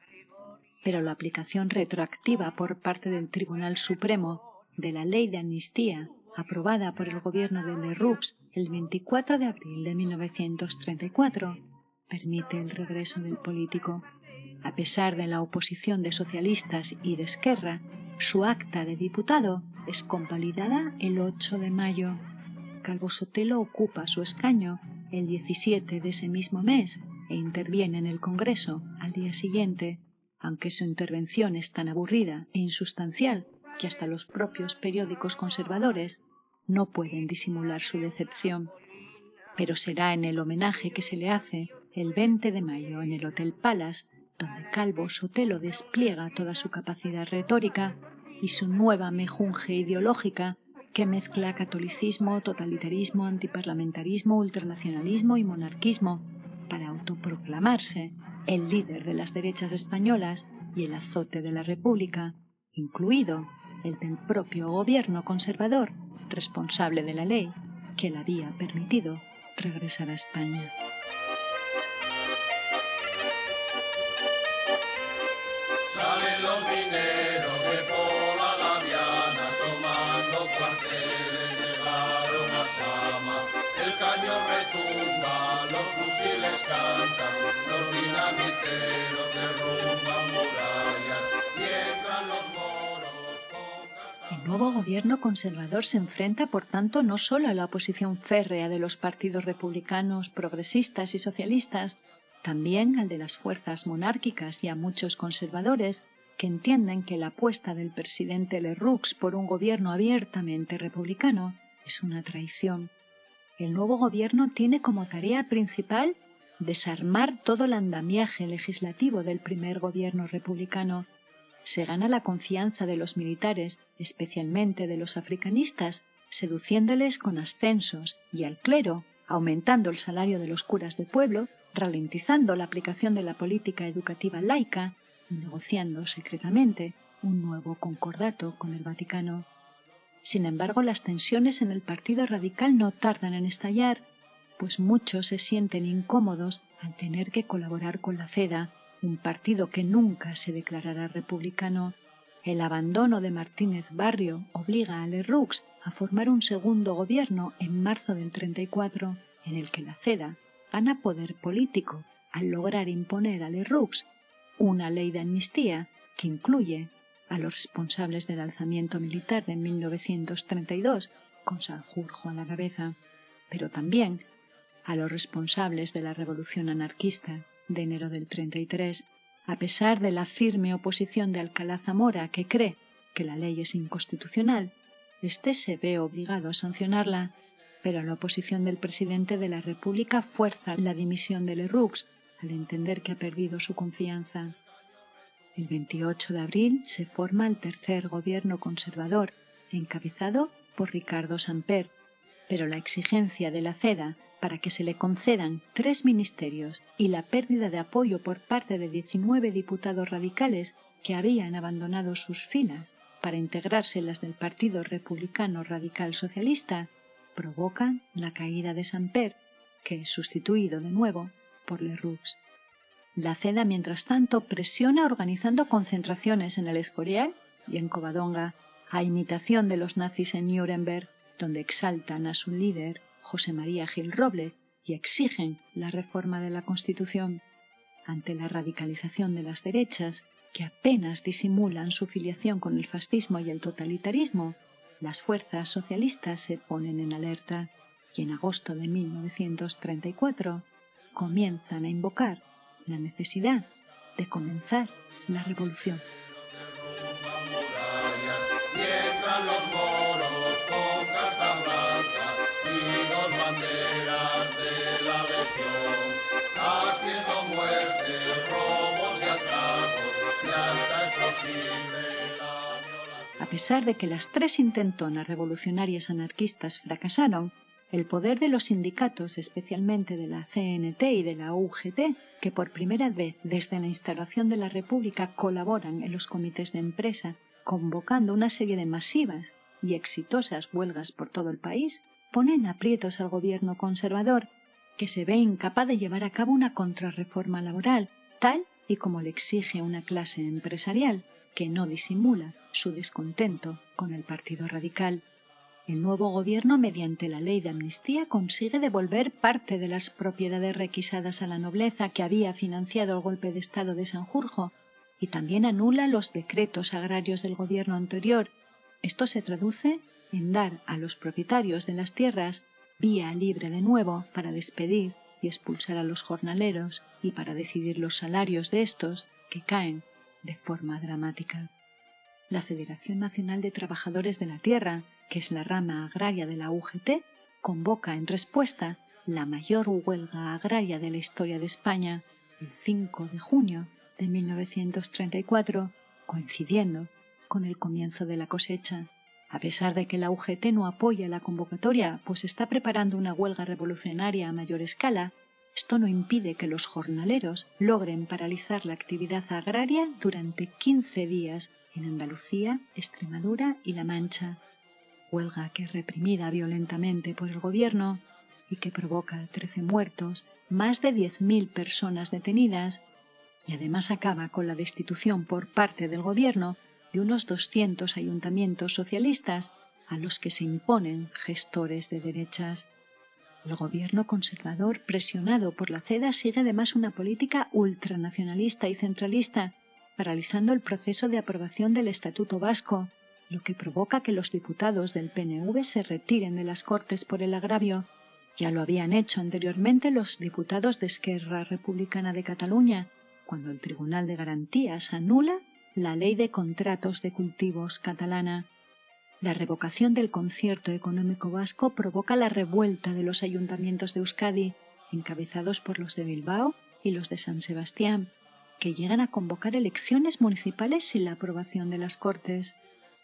Pero la aplicación retroactiva por parte del Tribunal Supremo de la ley de amnistía aprobada por el gobierno de Leroux el 24 de abril de 1934 permite el regreso del político. A pesar de la oposición de socialistas y de Esquerra, su acta de diputado es convalidada el 8 de mayo. Calvo Sotelo ocupa su escaño el 17 de ese mismo mes e interviene en el Congreso al día siguiente, aunque su intervención es tan aburrida e insustancial que hasta los propios periódicos conservadores no pueden disimular su decepción. Pero será en el homenaje que se le hace el 20 de mayo en el Hotel Palace, donde Calvo Sotelo despliega toda su capacidad retórica y su nueva mejunje ideológica que mezcla catolicismo, totalitarismo, antiparlamentarismo, ultranacionalismo y monarquismo para autoproclamarse el líder de las derechas españolas y el azote de la República, incluido el del propio gobierno conservador responsable de la ley que le había permitido regresar a España. Salen los El cañón retumba, los fusiles cantan, los dinamiteros derrumban murallas, mientras los El nuevo gobierno conservador se enfrenta, por tanto, no solo a la oposición férrea de los partidos republicanos, progresistas y socialistas, también al de las fuerzas monárquicas y a muchos conservadores que entienden que la apuesta del presidente Leroux por un gobierno abiertamente republicano es una traición. El nuevo gobierno tiene como tarea principal desarmar todo el andamiaje legislativo del primer gobierno republicano. Se gana la confianza de los militares, especialmente de los africanistas, seduciéndoles con ascensos y al clero, aumentando el salario de los curas de pueblo, ralentizando la aplicación de la política educativa laica y negociando secretamente un nuevo concordato con el Vaticano. Sin embargo, las tensiones en el Partido Radical no tardan en estallar, pues muchos se sienten incómodos al tener que colaborar con la CEDA, un partido que nunca se declarará republicano. El abandono de Martínez Barrio obliga a Leroux a formar un segundo gobierno en marzo del 34, en el que la CEDA gana poder político al lograr imponer a Leroux una ley de amnistía que incluye a los responsables del alzamiento militar de 1932 con Sanjurjo a la cabeza, pero también a los responsables de la revolución anarquista de enero del 33, a pesar de la firme oposición de Alcalá Zamora que cree que la ley es inconstitucional, éste se ve obligado a sancionarla pero la oposición del presidente de la República fuerza la dimisión de Leroux al entender que ha perdido su confianza. El 28 de abril se forma el tercer gobierno conservador, encabezado por Ricardo Samper, pero la exigencia de la CEDA para que se le concedan tres ministerios y la pérdida de apoyo por parte de 19 diputados radicales que habían abandonado sus filas para integrarse en las del Partido Republicano Radical Socialista provocan la caída de Samper, que es sustituido de nuevo por Leroux. La CEDA, mientras tanto, presiona organizando concentraciones en el Escorial y en Covadonga, a imitación de los nazis en Nuremberg, donde exaltan a su líder, José María Gil Roble, y exigen la reforma de la Constitución. Ante la radicalización de las derechas, que apenas disimulan su filiación con el fascismo y el totalitarismo, las fuerzas socialistas se ponen en alerta y en agosto de 1934 comienzan a invocar la necesidad de comenzar la revolución. A pesar de que las tres intentonas revolucionarias anarquistas fracasaron, el poder de los sindicatos, especialmente de la CNT y de la UGT, que por primera vez desde la instalación de la República colaboran en los comités de empresa, convocando una serie de masivas y exitosas huelgas por todo el país, ponen aprietos al gobierno conservador, que se ve incapaz de llevar a cabo una contrarreforma laboral, tal y como le exige una clase empresarial que no disimula su descontento con el Partido Radical. El nuevo gobierno, mediante la ley de amnistía, consigue devolver parte de las propiedades requisadas a la nobleza que había financiado el golpe de Estado de Sanjurjo y también anula los decretos agrarios del gobierno anterior. Esto se traduce en dar a los propietarios de las tierras vía libre de nuevo para despedir y expulsar a los jornaleros y para decidir los salarios de estos que caen de forma dramática. La Federación Nacional de Trabajadores de la Tierra que es la rama agraria de la UGT, convoca en respuesta la mayor huelga agraria de la historia de España el 5 de junio de 1934, coincidiendo con el comienzo de la cosecha. A pesar de que la UGT no apoya la convocatoria, pues está preparando una huelga revolucionaria a mayor escala, esto no impide que los jornaleros logren paralizar la actividad agraria durante 15 días en Andalucía, Extremadura y La Mancha, huelga que es reprimida violentamente por el gobierno y que provoca 13 muertos, más de 10.000 personas detenidas y además acaba con la destitución por parte del gobierno de unos 200 ayuntamientos socialistas a los que se imponen gestores de derechas. El gobierno conservador, presionado por la CEDA, sigue además una política ultranacionalista y centralista, paralizando el proceso de aprobación del Estatuto Vasco, lo que provoca que los diputados del PNV se retiren de las Cortes por el agravio. Ya lo habían hecho anteriormente los diputados de Esquerra Republicana de Cataluña, cuando el Tribunal de Garantías anula la Ley de Contratos de Cultivos catalana. La revocación del concierto económico vasco provoca la revuelta de los ayuntamientos de Euskadi, encabezados por los de Bilbao y los de San Sebastián, que llegan a convocar elecciones municipales sin la aprobación de las Cortes.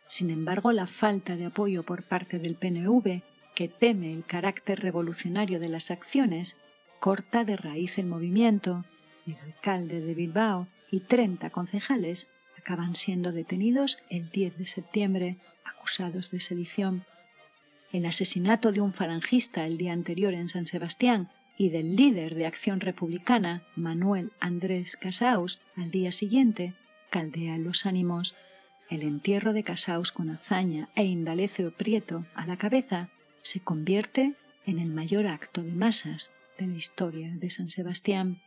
Sin embargo, la falta de apoyo por parte del PNV, que teme el carácter revolucionario de las acciones, corta de raíz el movimiento. El alcalde de Bilbao y treinta concejales acaban siendo detenidos el 10 de septiembre, acusados de sedición. El asesinato de un falangista el día anterior en San Sebastián y del líder de Acción Republicana, Manuel Andrés Casaus, al día siguiente, caldea los ánimos el entierro de Casaus con hazaña e Indalecio Prieto a la cabeza se convierte en el mayor acto de masas de la historia de San Sebastián.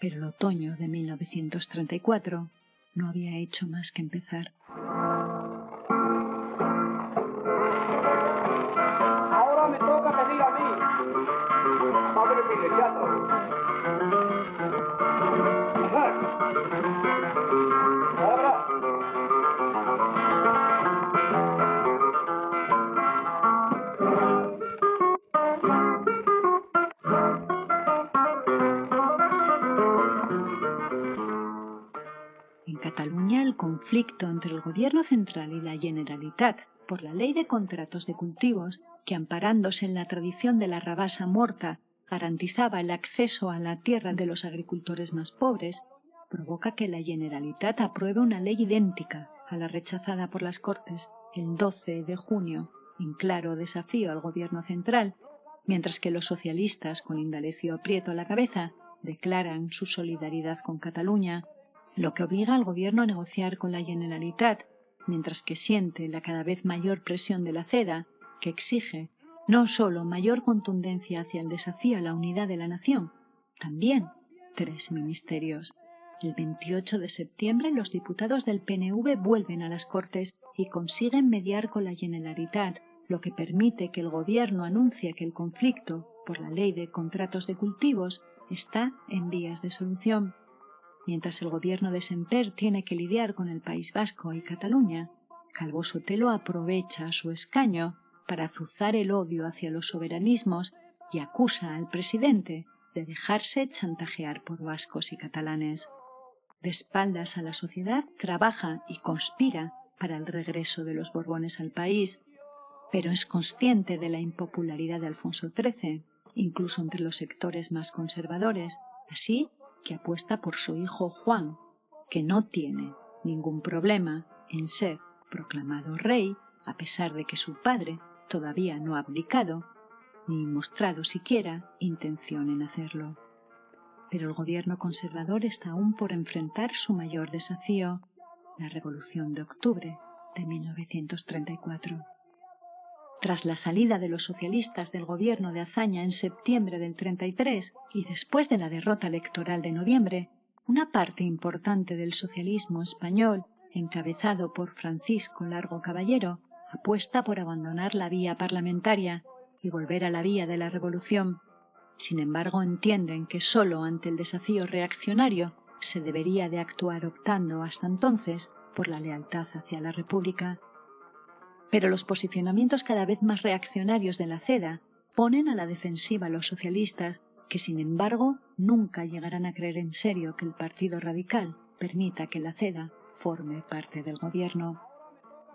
Pero el otoño de 1934 no había hecho más que empezar. Conflicto entre el gobierno central y la Generalitat por la ley de contratos de cultivos, que amparándose en la tradición de la rabasa morta garantizaba el acceso a la tierra de los agricultores más pobres, provoca que la Generalitat apruebe una ley idéntica a la rechazada por las Cortes el 12 de junio, en claro desafío al gobierno central, mientras que los socialistas, con Indalecio Prieto a la cabeza, declaran su solidaridad con Cataluña lo que obliga al gobierno a negociar con la Generalitat, mientras que siente la cada vez mayor presión de la CEDA, que exige no solo mayor contundencia hacia el desafío a la unidad de la nación, también tres ministerios. El 28 de septiembre los diputados del PNV vuelven a las Cortes y consiguen mediar con la Generalitat, lo que permite que el gobierno anuncie que el conflicto por la ley de contratos de cultivos está en vías de solución. Mientras el gobierno de Semper tiene que lidiar con el País Vasco y Cataluña, Calvo Sotelo aprovecha su escaño para azuzar el odio hacia los soberanismos y acusa al presidente de dejarse chantajear por vascos y catalanes. De espaldas a la sociedad trabaja y conspira para el regreso de los Borbones al país, pero es consciente de la impopularidad de Alfonso XIII, incluso entre los sectores más conservadores, así que apuesta por su hijo Juan, que no tiene ningún problema en ser proclamado rey, a pesar de que su padre todavía no ha abdicado, ni mostrado siquiera intención en hacerlo. Pero el gobierno conservador está aún por enfrentar su mayor desafío, la Revolución de Octubre de 1934. Tras la salida de los socialistas del gobierno de Azaña en septiembre del 33 y después de la derrota electoral de noviembre, una parte importante del socialismo español, encabezado por Francisco Largo Caballero, apuesta por abandonar la vía parlamentaria y volver a la vía de la revolución. Sin embargo, entienden que sólo ante el desafío reaccionario se debería de actuar optando hasta entonces por la lealtad hacia la República. Pero los posicionamientos cada vez más reaccionarios de la CEDA ponen a la defensiva a los socialistas, que sin embargo nunca llegarán a creer en serio que el Partido Radical permita que la CEDA forme parte del gobierno.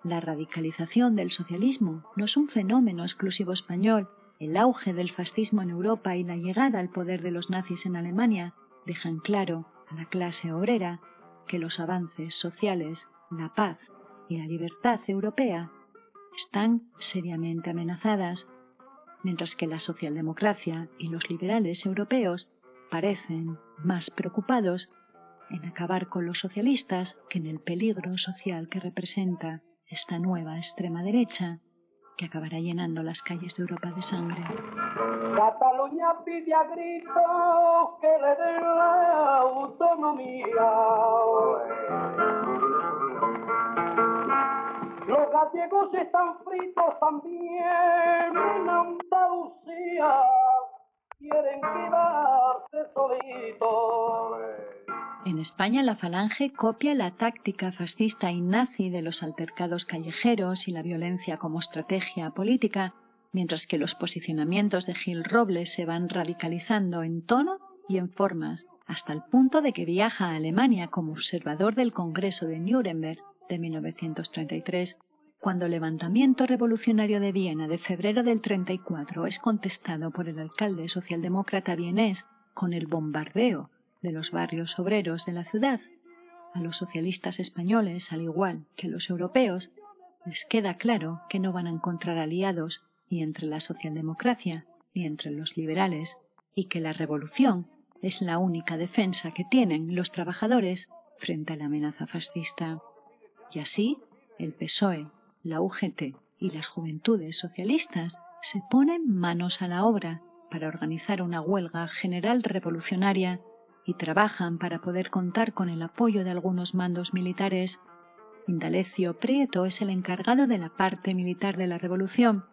La radicalización del socialismo no es un fenómeno exclusivo español. El auge del fascismo en Europa y la llegada al poder de los nazis en Alemania dejan claro a la clase obrera que los avances sociales, la paz y la libertad europea están seriamente amenazadas, mientras que la socialdemocracia y los liberales europeos parecen más preocupados en acabar con los socialistas que en el peligro social que representa esta nueva extrema derecha que acabará llenando las calles de Europa de sangre. Cataluña pide a gritos que le den la autonomía. Los gallegos están fritos también en Andalucía. Quieren quedarse solitos. En España la falange copia la táctica fascista y nazi de los altercados callejeros y la violencia como estrategia política, mientras que los posicionamientos de Gil Robles se van radicalizando en tono y en formas, hasta el punto de que viaja a Alemania como observador del Congreso de Nuremberg de 1933, cuando el levantamiento revolucionario de Viena de febrero del 34 es contestado por el alcalde socialdemócrata vienés con el bombardeo de los barrios obreros de la ciudad. A los socialistas españoles, al igual que a los europeos, les queda claro que no van a encontrar aliados ni entre la socialdemocracia ni entre los liberales y que la revolución es la única defensa que tienen los trabajadores frente a la amenaza fascista. Y así, el PSOE, la UGT y las juventudes socialistas se ponen manos a la obra para organizar una huelga general revolucionaria y trabajan para poder contar con el apoyo de algunos mandos militares. Indalecio Prieto es el encargado de la parte militar de la revolución,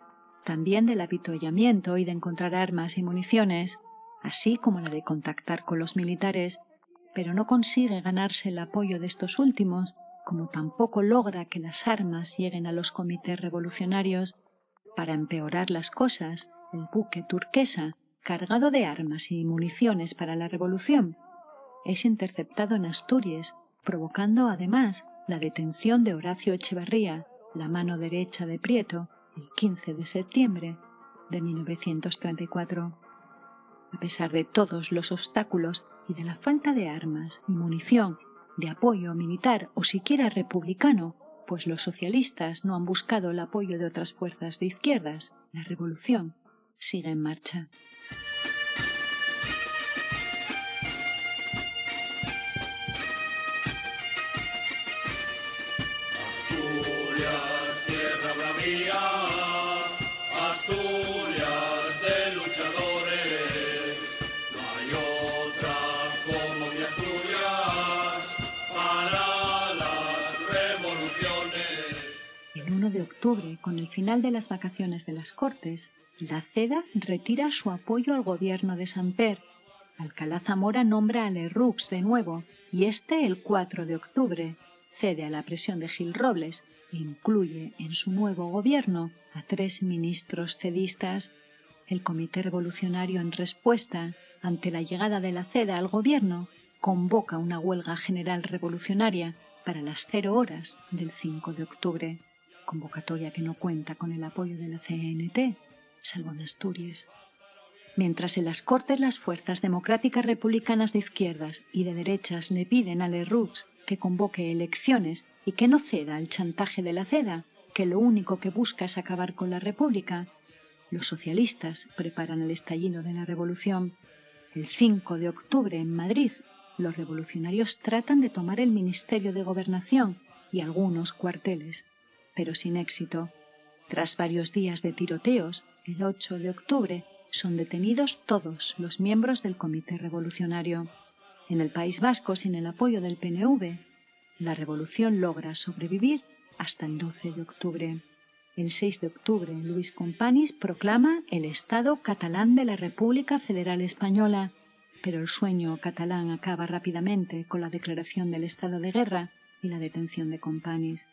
también del apitollamiento y de encontrar armas y municiones, así como la de contactar con los militares, pero no consigue ganarse el apoyo de estos últimos, como tampoco logra que las armas lleguen a los comités revolucionarios. Para empeorar las cosas, el buque turquesa cargado de armas y municiones para la revolución, es interceptado en Asturias, provocando además la detención de Horacio Echevarría, la mano derecha de Prieto, el 15 de septiembre de 1934. A pesar de todos los obstáculos y de la falta de armas y munición, de apoyo militar o siquiera republicano, pues los socialistas no han buscado el apoyo de otras fuerzas de izquierdas, la revolución sigue en marcha. De octubre, con el final de las vacaciones de las Cortes, la CEDA retira su apoyo al gobierno de Samper. Alcalá Zamora nombra a Lerroux de nuevo y este, el 4 de octubre, cede a la presión de Gil Robles e incluye en su nuevo gobierno a tres ministros cedistas. El Comité Revolucionario, en respuesta ante la llegada de la CEDA al gobierno, convoca una huelga general revolucionaria para las cero horas del 5 de octubre convocatoria que no cuenta con el apoyo de la CNT, salvo en Asturias. Mientras en las Cortes las fuerzas democráticas republicanas de izquierdas y de derechas le piden a Lerroux que convoque elecciones y que no ceda al chantaje de la CEDA, que lo único que busca es acabar con la República, los socialistas preparan el estallido de la revolución. El 5 de octubre en Madrid, los revolucionarios tratan de tomar el Ministerio de Gobernación y algunos cuarteles pero sin éxito. Tras varios días de tiroteos, el 8 de octubre son detenidos todos los miembros del Comité Revolucionario. En el País Vasco, sin el apoyo del PNV, la revolución logra sobrevivir hasta el 12 de octubre. El 6 de octubre, Luis Companys proclama el Estado catalán de la República Federal Española, pero el sueño catalán acaba rápidamente con la declaración del estado de guerra y la detención de Companys.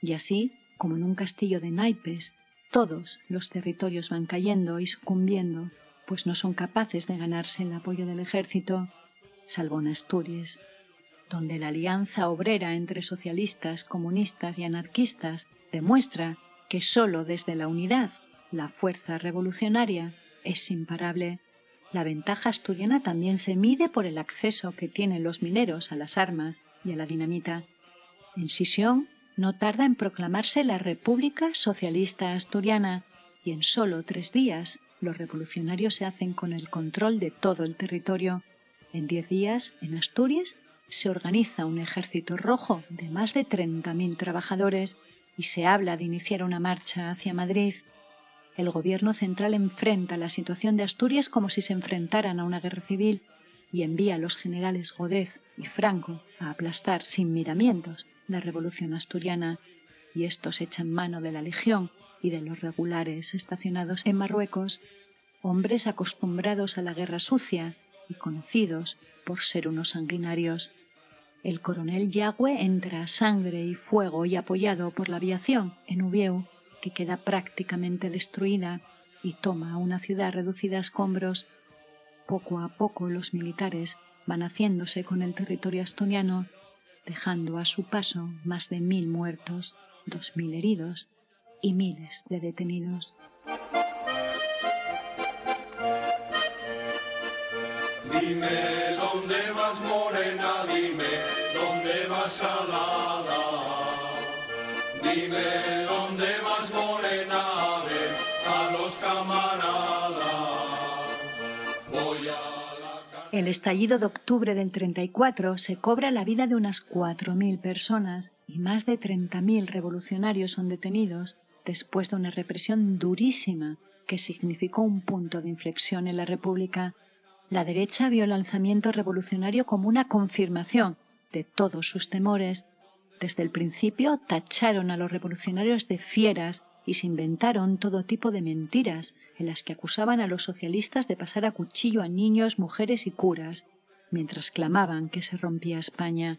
Y así, como en un castillo de naipes, todos los territorios van cayendo y sucumbiendo, pues no son capaces de ganarse el apoyo del ejército, salvo en Asturias, donde la alianza obrera entre socialistas, comunistas y anarquistas demuestra que sólo desde la unidad la fuerza revolucionaria es imparable. La ventaja asturiana también se mide por el acceso que tienen los mineros a las armas y a la dinamita. En Sisión no tarda en proclamarse la República Socialista Asturiana y en solo tres días los revolucionarios se hacen con el control de todo el territorio. En diez días, en Asturias, se organiza un ejército rojo de más de 30.000 trabajadores y se habla de iniciar una marcha hacia Madrid. El gobierno central enfrenta la situación de Asturias como si se enfrentaran a una guerra civil y envía a los generales Godez y Franco a aplastar sin miramientos la revolución asturiana y estos echan mano de la legión y de los regulares estacionados en Marruecos, hombres acostumbrados a la guerra sucia y conocidos por ser unos sanguinarios. El coronel Yagüe entra a sangre y fuego y apoyado por la aviación en Ubieu, que queda prácticamente destruida y toma una ciudad reducida a escombros. Poco a poco los militares van haciéndose con el territorio asturiano, dejando a su paso más de mil muertos, dos mil heridos y miles de detenidos. Estallido de octubre del 34 se cobra la vida de unas 4.000 personas y más de 30.000 revolucionarios son detenidos después de una represión durísima que significó un punto de inflexión en la República. La derecha vio el alzamiento revolucionario como una confirmación de todos sus temores. Desde el principio tacharon a los revolucionarios de fieras y se inventaron todo tipo de mentiras en las que acusaban a los socialistas de pasar a cuchillo a niños, mujeres y curas, mientras clamaban que se rompía España.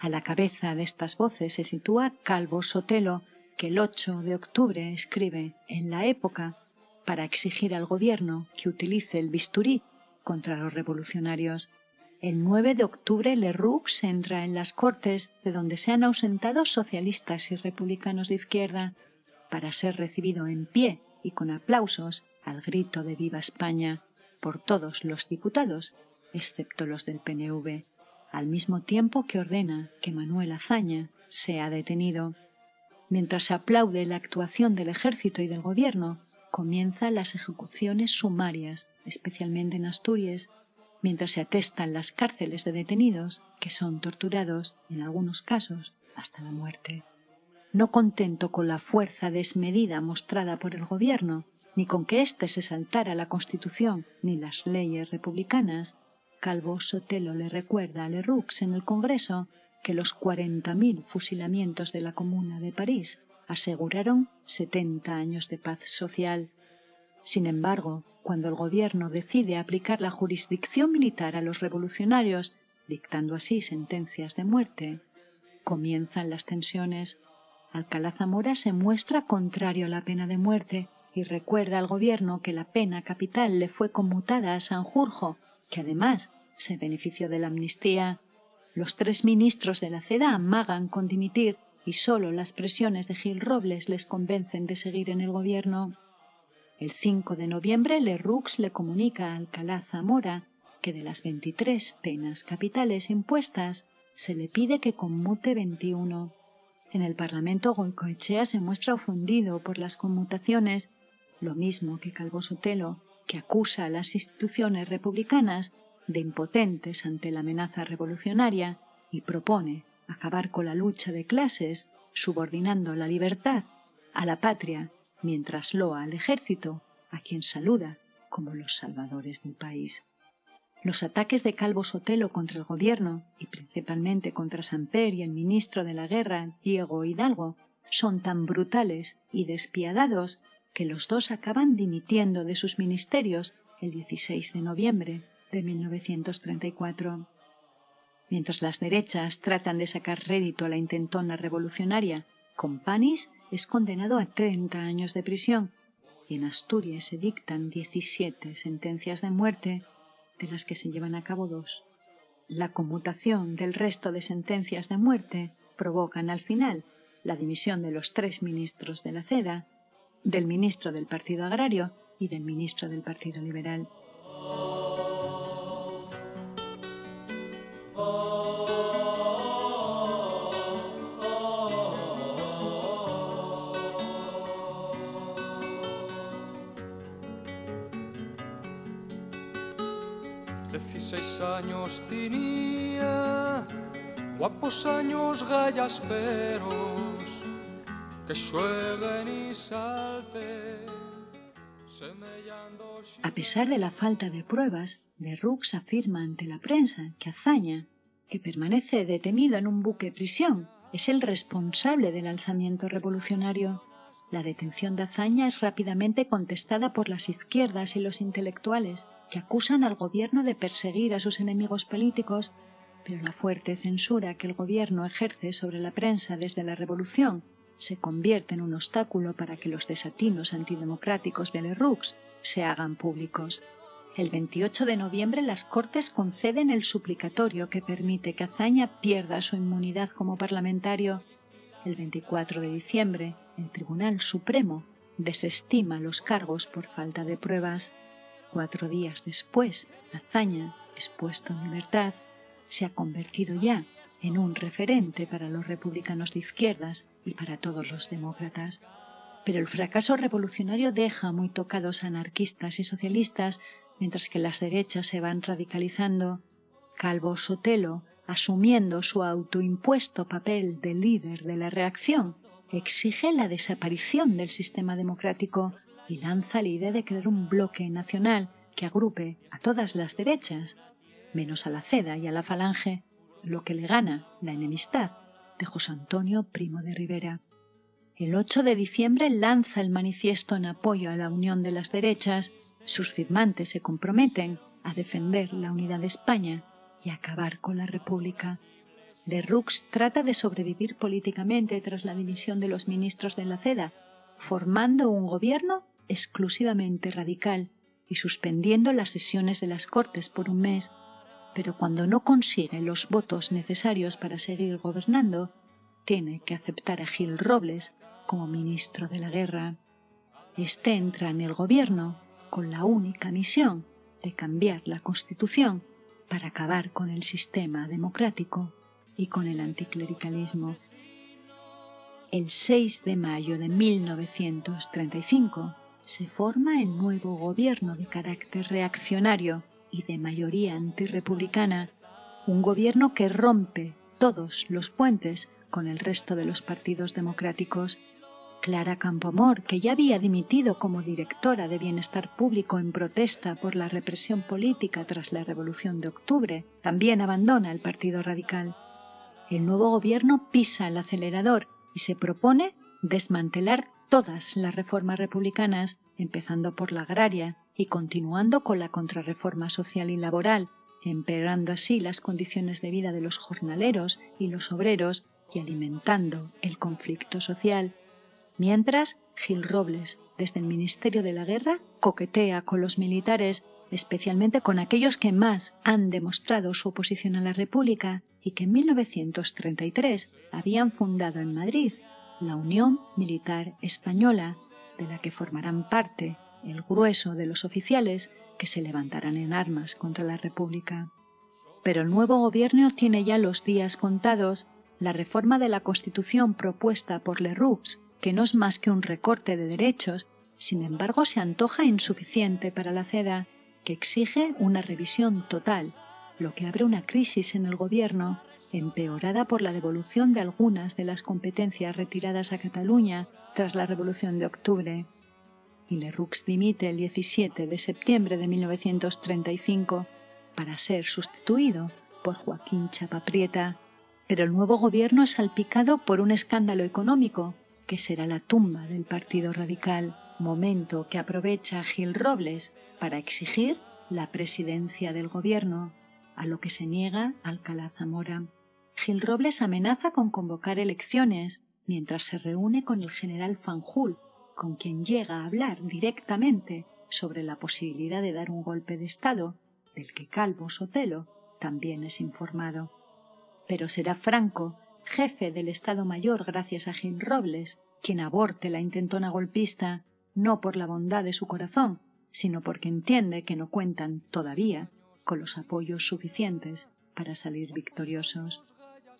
A la cabeza de estas voces se sitúa Calvo Sotelo, que el 8 de octubre escribe en la época para exigir al gobierno que utilice el bisturí contra los revolucionarios. El 9 de octubre Leroux entra en las Cortes, de donde se han ausentado socialistas y republicanos de izquierda, para ser recibido en pie y con aplausos al grito de Viva España por todos los diputados, excepto los del PNV, al mismo tiempo que ordena que Manuel Azaña sea detenido. Mientras se aplaude la actuación del ejército y del gobierno, comienzan las ejecuciones sumarias, especialmente en Asturias, mientras se atestan las cárceles de detenidos que son torturados, en algunos casos, hasta la muerte. No contento con la fuerza desmedida mostrada por el gobierno, ni con que éste se saltara la Constitución ni las leyes republicanas, Calvo Sotelo le recuerda a Leroux en el Congreso que los 40.000 fusilamientos de la Comuna de París aseguraron 70 años de paz social. Sin embargo, cuando el gobierno decide aplicar la jurisdicción militar a los revolucionarios, dictando así sentencias de muerte, comienzan las tensiones. Alcalá Zamora se muestra contrario a la pena de muerte y recuerda al gobierno que la pena capital le fue conmutada a Sanjurjo, que además se benefició de la amnistía. Los tres ministros de la CEDA amagan con dimitir y sólo las presiones de Gil Robles les convencen de seguir en el gobierno. El 5 de noviembre Leroux le comunica a Alcalá Zamora que de las 23 penas capitales impuestas se le pide que conmute 21. En el Parlamento Goicoechea se muestra ofendido por las conmutaciones, lo mismo que Calvo Sotelo, que acusa a las instituciones republicanas de impotentes ante la amenaza revolucionaria y propone acabar con la lucha de clases subordinando la libertad a la patria mientras loa al ejército, a quien saluda como los salvadores del país. Los ataques de Calvo Sotelo contra el gobierno, y principalmente contra Samper y el ministro de la guerra, Diego Hidalgo, son tan brutales y despiadados que los dos acaban dimitiendo de sus ministerios el 16 de noviembre de 1934. Mientras las derechas tratan de sacar rédito a la intentona revolucionaria, Companis es condenado a 30 años de prisión y en Asturias se dictan 17 sentencias de muerte de las que se llevan a cabo dos. La conmutación del resto de sentencias de muerte provocan al final la dimisión de los tres ministros de la CEDA, del ministro del Partido Agrario y del ministro del Partido Liberal. A pesar de la falta de pruebas, Lerroux afirma ante la prensa que Azaña, que permanece detenido en un buque prisión, es el responsable del alzamiento revolucionario. La detención de Azaña es rápidamente contestada por las izquierdas y los intelectuales, acusan al gobierno de perseguir a sus enemigos políticos, pero la fuerte censura que el gobierno ejerce sobre la prensa desde la revolución se convierte en un obstáculo para que los desatinos antidemocráticos de Lerroux se hagan públicos. El 28 de noviembre las Cortes conceden el suplicatorio que permite que Azaña pierda su inmunidad como parlamentario. El 24 de diciembre, el Tribunal Supremo desestima los cargos por falta de pruebas. Cuatro días después, Azaña, expuesto en libertad, se ha convertido ya en un referente para los republicanos de izquierdas y para todos los demócratas. Pero el fracaso revolucionario deja muy tocados anarquistas y socialistas, mientras que las derechas se van radicalizando. Calvo Sotelo, asumiendo su autoimpuesto papel de líder de la reacción, exige la desaparición del sistema democrático y lanza la idea de crear un bloque nacional que agrupe a todas las derechas, menos a la CEDA y a la Falange, lo que le gana la enemistad de José Antonio Primo de Rivera. El 8 de diciembre lanza el manifiesto en apoyo a la unión de las derechas. Sus firmantes se comprometen a defender la unidad de España y acabar con la República. De Rux trata de sobrevivir políticamente tras la dimisión de los ministros de la CEDA, formando un gobierno exclusivamente radical y suspendiendo las sesiones de las Cortes por un mes, pero cuando no consigue los votos necesarios para seguir gobernando, tiene que aceptar a Gil Robles como ministro de la guerra. Este entra en el gobierno con la única misión de cambiar la Constitución para acabar con el sistema democrático y con el anticlericalismo. El 6 de mayo de 1935, se forma el nuevo gobierno de carácter reaccionario y de mayoría antirrepublicana, un gobierno que rompe todos los puentes con el resto de los partidos democráticos. Clara Campoamor, que ya había dimitido como directora de Bienestar Público en protesta por la represión política tras la Revolución de Octubre, también abandona el Partido Radical. El nuevo gobierno pisa el acelerador y se propone desmantelar todas las reformas republicanas, empezando por la agraria y continuando con la contrarreforma social y laboral, empeorando así las condiciones de vida de los jornaleros y los obreros y alimentando el conflicto social. Mientras, Gil Robles, desde el Ministerio de la Guerra, coquetea con los militares, especialmente con aquellos que más han demostrado su oposición a la República y que en 1933 habían fundado en Madrid la Unión Militar Española, de la que formarán parte el grueso de los oficiales que se levantarán en armas contra la República. Pero el nuevo gobierno tiene ya los días contados. La reforma de la Constitución propuesta por Lerroux, que no es más que un recorte de derechos, sin embargo se antoja insuficiente para la CEDA, que exige una revisión total, lo que abre una crisis en el gobierno empeorada por la devolución de algunas de las competencias retiradas a Cataluña tras la Revolución de Octubre. Y Lerroux dimite el 17 de septiembre de 1935 para ser sustituido por Joaquín Chapaprieta, pero el nuevo gobierno es salpicado por un escándalo económico que será la tumba del Partido Radical, momento que aprovecha Gil Robles para exigir la presidencia del gobierno, a lo que se niega Alcalá Zamora. Gil Robles amenaza con convocar elecciones mientras se reúne con el general Fanjul, con quien llega a hablar directamente sobre la posibilidad de dar un golpe de Estado, del que Calvo Sotelo también es informado. Pero será Franco, jefe del Estado Mayor gracias a Gil Robles, quien aborte la intentona golpista, no por la bondad de su corazón, sino porque entiende que no cuentan todavía con los apoyos suficientes para salir victoriosos.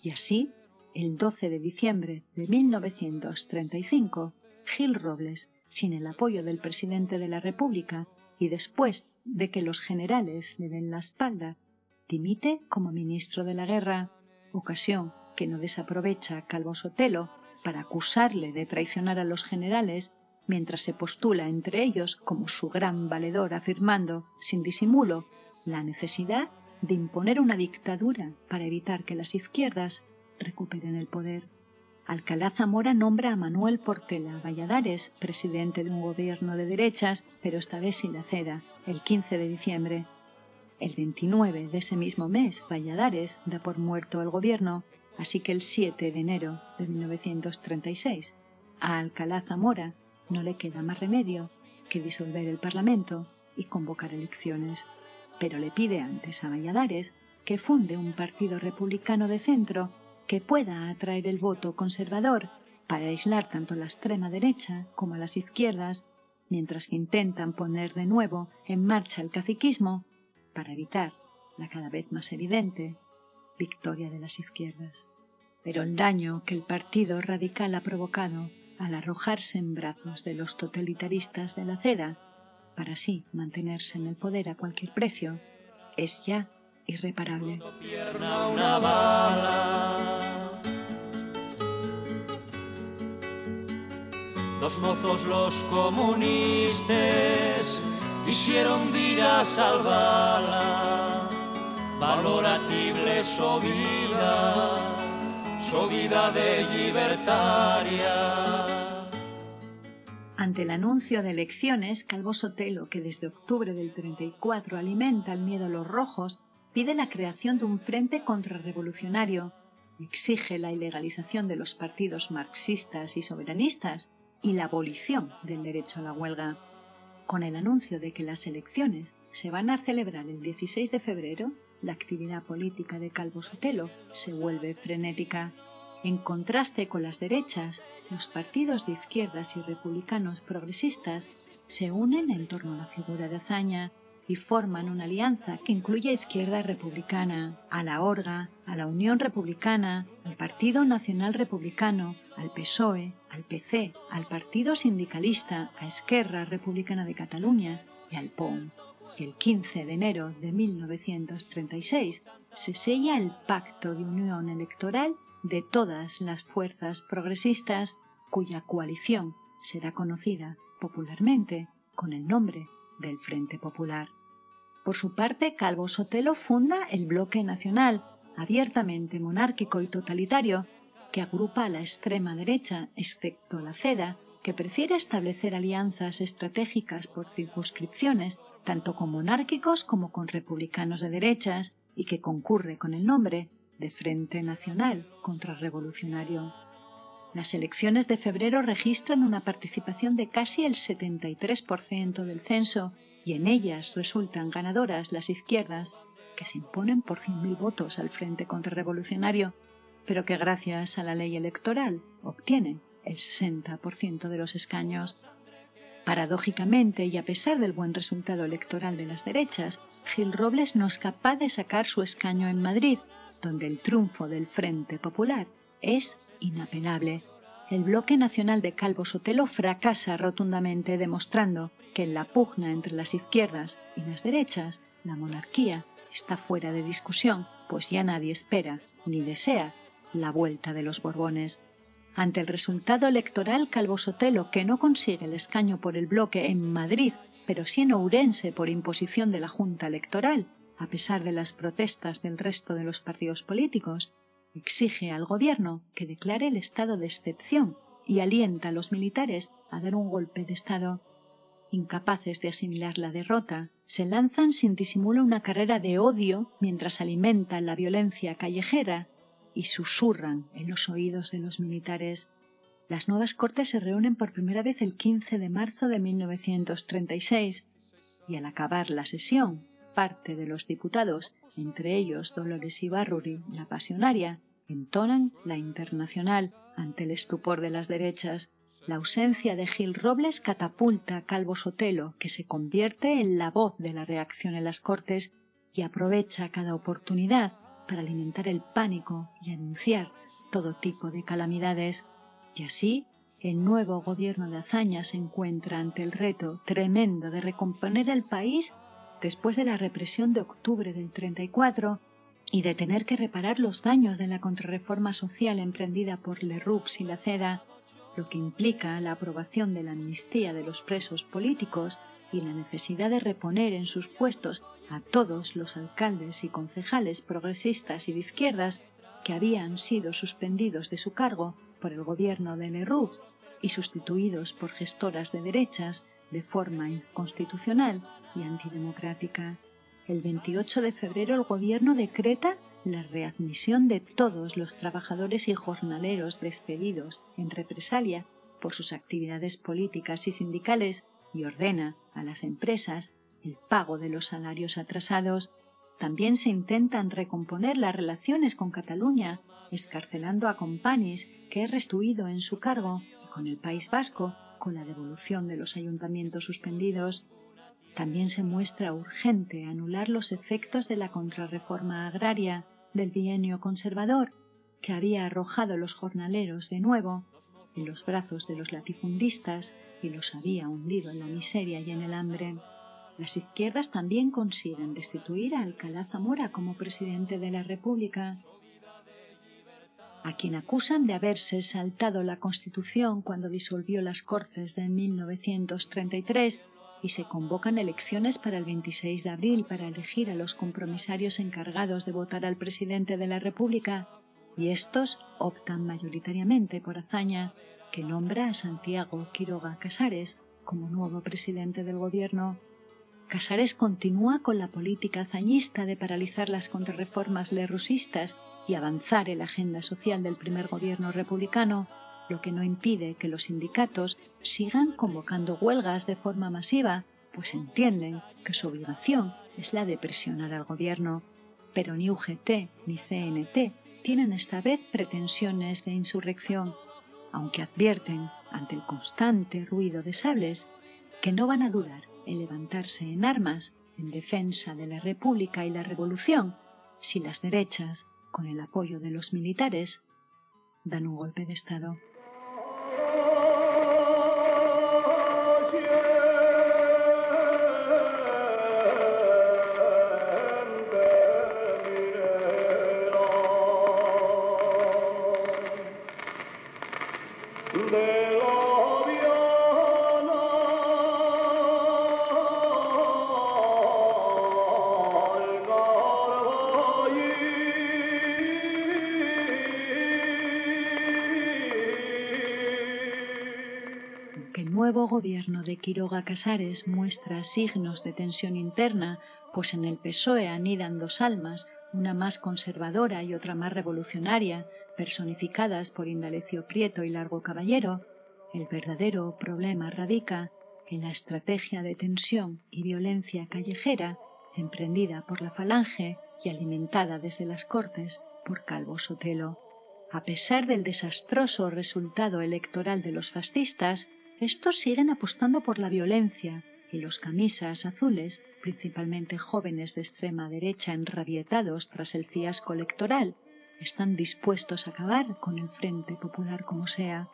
Y así, el 12 de diciembre de 1935, Gil Robles, sin el apoyo del presidente de la República y después de que los generales le den la espalda, dimite como ministro de la Guerra, ocasión que no desaprovecha Calvo Sotelo para acusarle de traicionar a los generales mientras se postula entre ellos como su gran valedor afirmando, sin disimulo, la necesidad de imponer una dictadura para evitar que las izquierdas recuperen el poder. Alcalá Zamora nombra a Manuel Portela Valladares presidente de un gobierno de derechas, pero esta vez sin la ceda, el 15 de diciembre. El 29 de ese mismo mes, Valladares da por muerto al gobierno, así que el 7 de enero de 1936, a Alcalá Zamora no le queda más remedio que disolver el Parlamento y convocar elecciones pero le pide antes a Valladares que funde un partido republicano de centro que pueda atraer el voto conservador para aislar tanto la extrema derecha como a las izquierdas, mientras que intentan poner de nuevo en marcha el caciquismo para evitar la cada vez más evidente victoria de las izquierdas. Pero el daño que el Partido Radical ha provocado al arrojarse en brazos de los totalitaristas de la CEDA para así mantenerse en el poder a cualquier precio, es ya irreparable. Dos mozos los comunistas quisieron ir a salvarla, valoratible su vida, su vida de libertaria. Ante el anuncio de elecciones, Calvo Sotelo, que desde octubre del 34 alimenta el miedo a los rojos, pide la creación de un frente contrarrevolucionario, exige la ilegalización de los partidos marxistas y soberanistas y la abolición del derecho a la huelga. Con el anuncio de que las elecciones se van a celebrar el 16 de febrero, la actividad política de Calvo Sotelo se vuelve frenética. En contraste con las derechas, los partidos de izquierdas y republicanos progresistas se unen en torno a la figura de Azaña y forman una alianza que incluye a Izquierda Republicana, a la Orga, a la Unión Republicana, al Partido Nacional Republicano, al PSOE, al PC, al Partido Sindicalista, a Esquerra Republicana de Cataluña y al POM. Y el 15 de enero de 1936 se sella el Pacto de Unión Electoral de todas las fuerzas progresistas cuya coalición será conocida popularmente con el nombre del Frente Popular. Por su parte, Calvo Sotelo funda el Bloque Nacional, abiertamente monárquico y totalitario, que agrupa a la extrema derecha, excepto la CEDA, que prefiere establecer alianzas estratégicas por circunscripciones, tanto con monárquicos como con republicanos de derechas, y que concurre con el nombre de Frente Nacional Contrarrevolucionario. Las elecciones de febrero registran una participación de casi el 73% del censo y en ellas resultan ganadoras las izquierdas, que se imponen por 100.000 votos al Frente Contrarrevolucionario, pero que gracias a la ley electoral obtienen el 60% de los escaños. Paradójicamente, y a pesar del buen resultado electoral de las derechas, Gil Robles no es capaz de sacar su escaño en Madrid, donde el triunfo del Frente Popular es inapelable. El bloque nacional de Calvo Sotelo fracasa rotundamente, demostrando que en la pugna entre las izquierdas y las derechas, la monarquía está fuera de discusión, pues ya nadie espera ni desea la vuelta de los Borbones. Ante el resultado electoral, Calvo Sotelo, que no consigue el escaño por el bloque en Madrid, pero sí en Ourense por imposición de la Junta Electoral, a pesar de las protestas del resto de los partidos políticos, exige al gobierno que declare el estado de excepción y alienta a los militares a dar un golpe de Estado. Incapaces de asimilar la derrota, se lanzan sin disimulo una carrera de odio mientras alimentan la violencia callejera y susurran en los oídos de los militares. Las nuevas Cortes se reúnen por primera vez el 15 de marzo de 1936 y al acabar la sesión, parte de los diputados, entre ellos Dolores Ibarruri, la pasionaria, entonan la internacional ante el estupor de las derechas. La ausencia de Gil Robles catapulta a Calvo Sotelo, que se convierte en la voz de la reacción en las Cortes y aprovecha cada oportunidad para alimentar el pánico y anunciar todo tipo de calamidades. Y así, el nuevo gobierno de Azaña se encuentra ante el reto tremendo de recomponer el país después de la represión de octubre del 34 y de tener que reparar los daños de la contrarreforma social emprendida por Leroux y la Ceda, lo que implica la aprobación de la amnistía de los presos políticos y la necesidad de reponer en sus puestos a todos los alcaldes y concejales progresistas y de izquierdas que habían sido suspendidos de su cargo por el gobierno de Leroux y sustituidos por gestoras de derechas de forma inconstitucional y antidemocrática. El 28 de febrero el gobierno decreta la readmisión de todos los trabajadores y jornaleros despedidos en represalia por sus actividades políticas y sindicales y ordena a las empresas el pago de los salarios atrasados. También se intentan recomponer las relaciones con Cataluña, escarcelando a Companys, que es restituido en su cargo, y con el País Vasco, con la devolución de los ayuntamientos suspendidos. También se muestra urgente anular los efectos de la contrarreforma agraria del bienio conservador, que había arrojado los jornaleros de nuevo en los brazos de los latifundistas y los había hundido en la miseria y en el hambre. Las izquierdas también consiguen destituir a Alcalá Zamora como presidente de la República, a quien acusan de haberse saltado la Constitución cuando disolvió las Cortes de 1933 y se convocan elecciones para el 26 de abril para elegir a los compromisarios encargados de votar al presidente de la República, y estos optan mayoritariamente por Azaña, que nombra a Santiago Quiroga Casares como nuevo presidente del gobierno. Casares continúa con la política hazañista de paralizar las contrarreformas lerrusistas y avanzar en la agenda social del primer gobierno republicano, lo que no impide que los sindicatos sigan convocando huelgas de forma masiva, pues entienden que su obligación es la de presionar al gobierno. Pero ni UGT ni CNT tienen esta vez pretensiones de insurrección, aunque advierten, ante el constante ruido de sables, que no van a dudar en levantarse en armas en defensa de la República y la Revolución si las derechas, con el apoyo de los militares, dan un golpe de Estado. Gobierno de Quiroga Casares muestra signos de tensión interna, pues en el PSOE anidan dos almas, una más conservadora y otra más revolucionaria, personificadas por Indalecio Prieto y Largo Caballero, el verdadero problema radica en la estrategia de tensión y violencia callejera emprendida por la Falange y alimentada desde las Cortes por Calvo Sotelo. A pesar del desastroso resultado electoral de los fascistas, estos siguen apostando por la violencia y los camisas azules, principalmente jóvenes de extrema derecha enrabietados tras el fiasco electoral, están dispuestos a acabar con el Frente Popular como sea.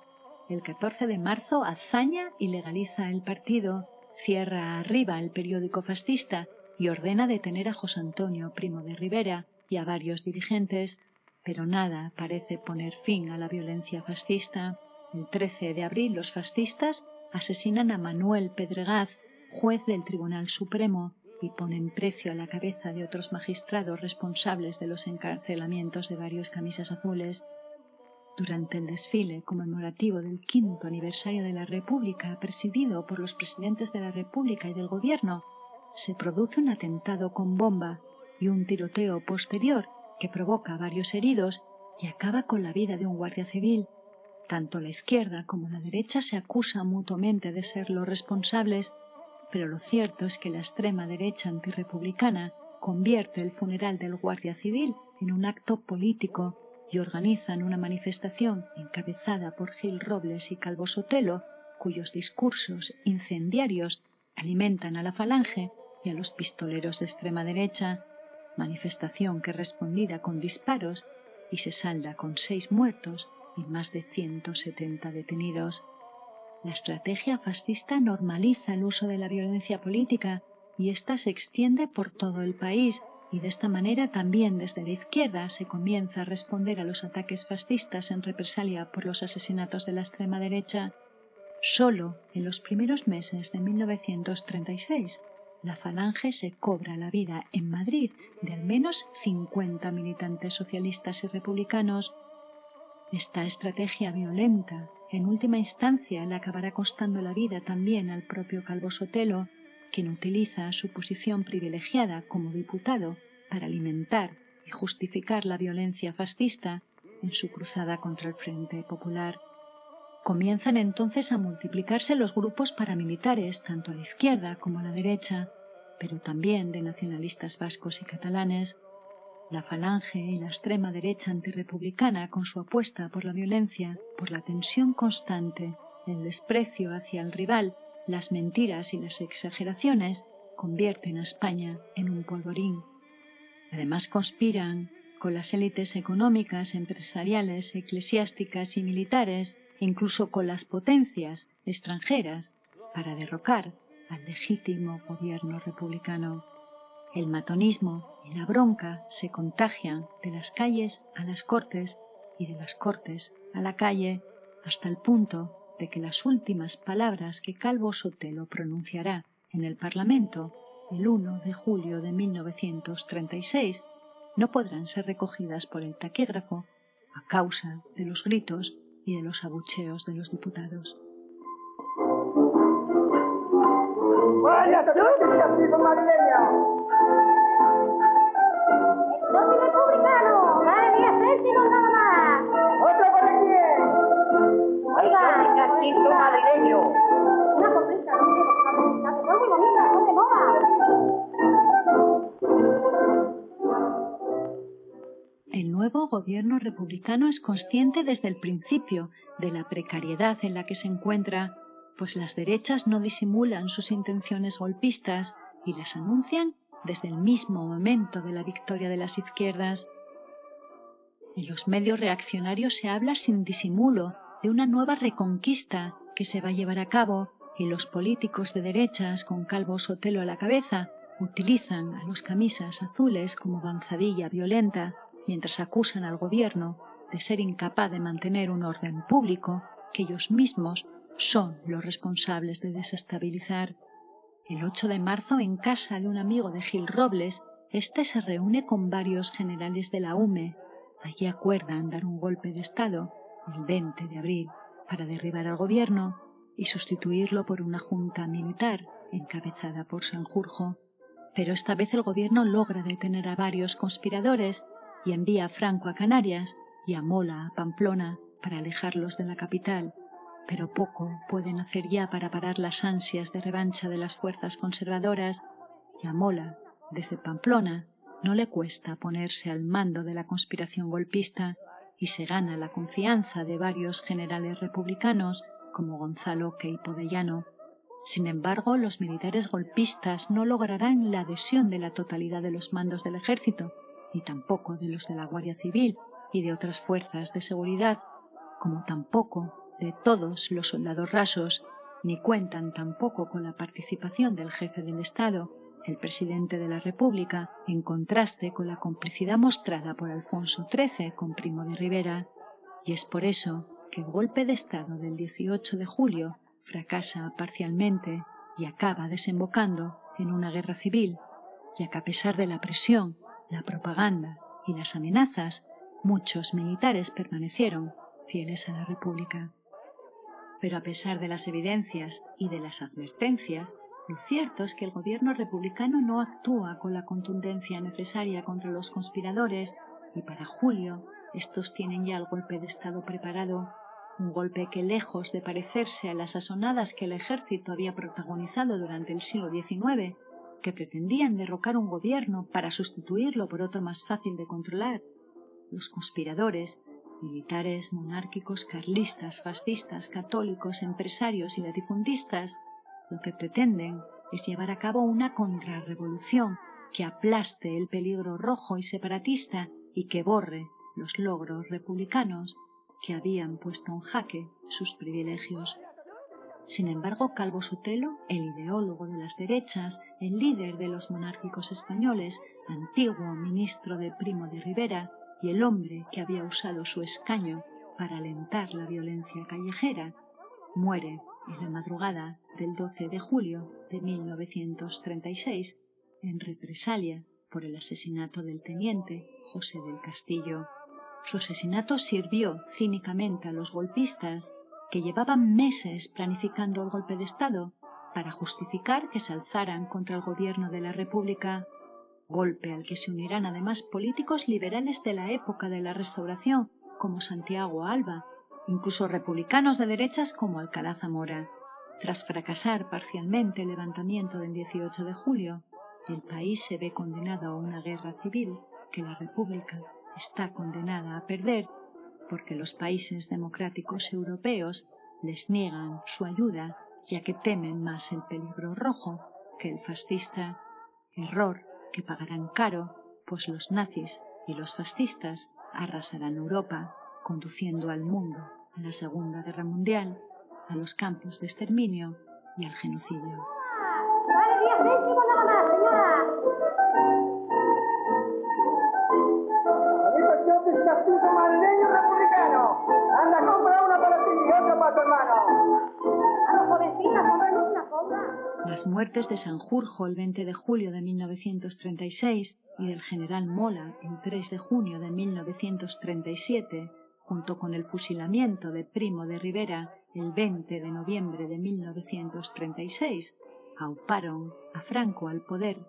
El 14 de marzo hazaña y legaliza el partido, cierra arriba el periódico fascista y ordena detener a José Antonio Primo de Rivera, y a varios dirigentes, pero nada parece poner fin a la violencia fascista. El 13 de abril los fascistas asesinan a Manuel Pedregaz, juez del Tribunal Supremo, y ponen precio a la cabeza de otros magistrados responsables de los encarcelamientos de varios camisas azules. Durante el desfile conmemorativo del quinto aniversario de la República, presidido por los presidentes de la República y del Gobierno, se produce un atentado con bomba y un tiroteo posterior que provoca varios heridos y acaba con la vida de un guardia civil. Tanto la izquierda como la derecha se acusan mutuamente de ser los responsables pero lo cierto es que la extrema derecha antirrepublicana convierte el funeral del guardia civil en un acto político y organizan una manifestación encabezada por Gil Robles y Calvo Sotelo, cuyos discursos incendiarios alimentan a la falange y a los pistoleros de extrema derecha, manifestación que respondida con disparos y se salda con seis muertos más de 170 detenidos. La estrategia fascista normaliza el uso de la violencia política y ésta se extiende por todo el país y de esta manera también desde la izquierda se comienza a responder a los ataques fascistas en represalia por los asesinatos de la extrema derecha. Solo en los primeros meses de 1936 la Falange se cobra la vida en Madrid de al menos 50 militantes socialistas y republicanos. Esta estrategia violenta en última instancia le acabará costando la vida también al propio Calvo Sotelo, quien utiliza su posición privilegiada como diputado para alimentar y justificar la violencia fascista en su cruzada contra el Frente Popular. Comienzan entonces a multiplicarse los grupos paramilitares, tanto a la izquierda como a la derecha, pero también de nacionalistas vascos y catalanes, la falange y la extrema derecha antirrepublicana, con su apuesta por la violencia, por la tensión constante, el desprecio hacia el rival, las mentiras y las exageraciones, convierten a España en un polvorín. Además conspiran con las élites económicas, empresariales, eclesiásticas y militares, incluso con las potencias extranjeras, para derrocar al legítimo gobierno republicano. El matonismo la bronca se contagian de las calles a las cortes y de las cortes a la calle hasta el punto de que las últimas palabras que Calvo Sotelo pronunciará en el Parlamento el 1 de julio de 1936 no podrán ser recogidas por el taquígrafo a causa de los gritos y de los abucheos de los diputados. El nuevo gobierno republicano es consciente desde el principio de la precariedad en la que se encuentra, pues las derechas no disimulan sus intenciones golpistas y las anuncian desde el mismo momento de la victoria de las izquierdas. En los medios reaccionarios se habla sin disimulo de una nueva reconquista que se va a llevar a cabo y los políticos de derechas con Calvo Sotelo a la cabeza utilizan a los camisas azules como banzadilla violenta mientras acusan al gobierno de ser incapaz de mantener un orden público que ellos mismos son los responsables de desestabilizar. El 8 de marzo, en casa de un amigo de Gil Robles, este se reúne con varios generales de la UME. Allí acuerdan dar un golpe de Estado el 20 de abril para derribar al gobierno y sustituirlo por una junta militar encabezada por Sanjurjo. Pero esta vez el gobierno logra detener a varios conspiradores y envía a Franco a Canarias y a Mola a Pamplona para alejarlos de la capital pero poco pueden hacer ya para parar las ansias de revancha de las fuerzas conservadoras y a Mola, desde Pamplona, no le cuesta ponerse al mando de la conspiración golpista y se gana la confianza de varios generales republicanos como Gonzalo Queipo de Llano. Sin embargo, los militares golpistas no lograrán la adhesión de la totalidad de los mandos del ejército, ni tampoco de los de la Guardia Civil y de otras fuerzas de seguridad, como tampoco de todos los soldados rasos, ni cuentan tampoco con la participación del jefe del Estado, el presidente de la República, en contraste con la complicidad mostrada por Alfonso XIII con Primo de Rivera, y es por eso que el golpe de Estado del 18 de julio fracasa parcialmente y acaba desembocando en una guerra civil, ya que a pesar de la presión, la propaganda y las amenazas, muchos militares permanecieron fieles a la República. Pero a pesar de las evidencias y de las advertencias, lo cierto es que el gobierno republicano no actúa con la contundencia necesaria contra los conspiradores y para julio estos tienen ya el golpe de Estado preparado, un golpe que lejos de parecerse a las asonadas que el ejército había protagonizado durante el siglo XIX, que pretendían derrocar un gobierno para sustituirlo por otro más fácil de controlar, los conspiradores militares, monárquicos, carlistas, fascistas, católicos, empresarios y latifundistas, lo que pretenden es llevar a cabo una contrarrevolución que aplaste el peligro rojo y separatista y que borre los logros republicanos que habían puesto en jaque sus privilegios. Sin embargo, Calvo Sotelo, el ideólogo de las derechas, el líder de los monárquicos españoles, antiguo ministro de Primo de Rivera, y el hombre que había usado su escaño para alentar la violencia callejera, muere en la madrugada del 12 de julio de 1936 en represalia por el asesinato del teniente José del Castillo. Su asesinato sirvió cínicamente a los golpistas que llevaban meses planificando el golpe de Estado para justificar que se alzaran contra el gobierno de la República golpe al que se unirán además políticos liberales de la época de la Restauración, como Santiago Alba, incluso republicanos de derechas como Alcalá Zamora. Tras fracasar parcialmente el levantamiento del 18 de julio, el país se ve condenado a una guerra civil que la República está condenada a perder porque los países democráticos europeos les niegan su ayuda ya que temen más el peligro rojo que el fascista error que pagarán caro, pues los nazis y los fascistas arrasarán Europa, conduciendo al mundo a la Segunda Guerra Mundial, a los campos de exterminio y al genocidio. Anda, Las muertes de Sanjurjo el 20 de julio de 1936 y del general Mola el 3 de junio de 1937, junto con el fusilamiento de Primo de Rivera el 20 de noviembre de 1936, auparon a Franco al poder,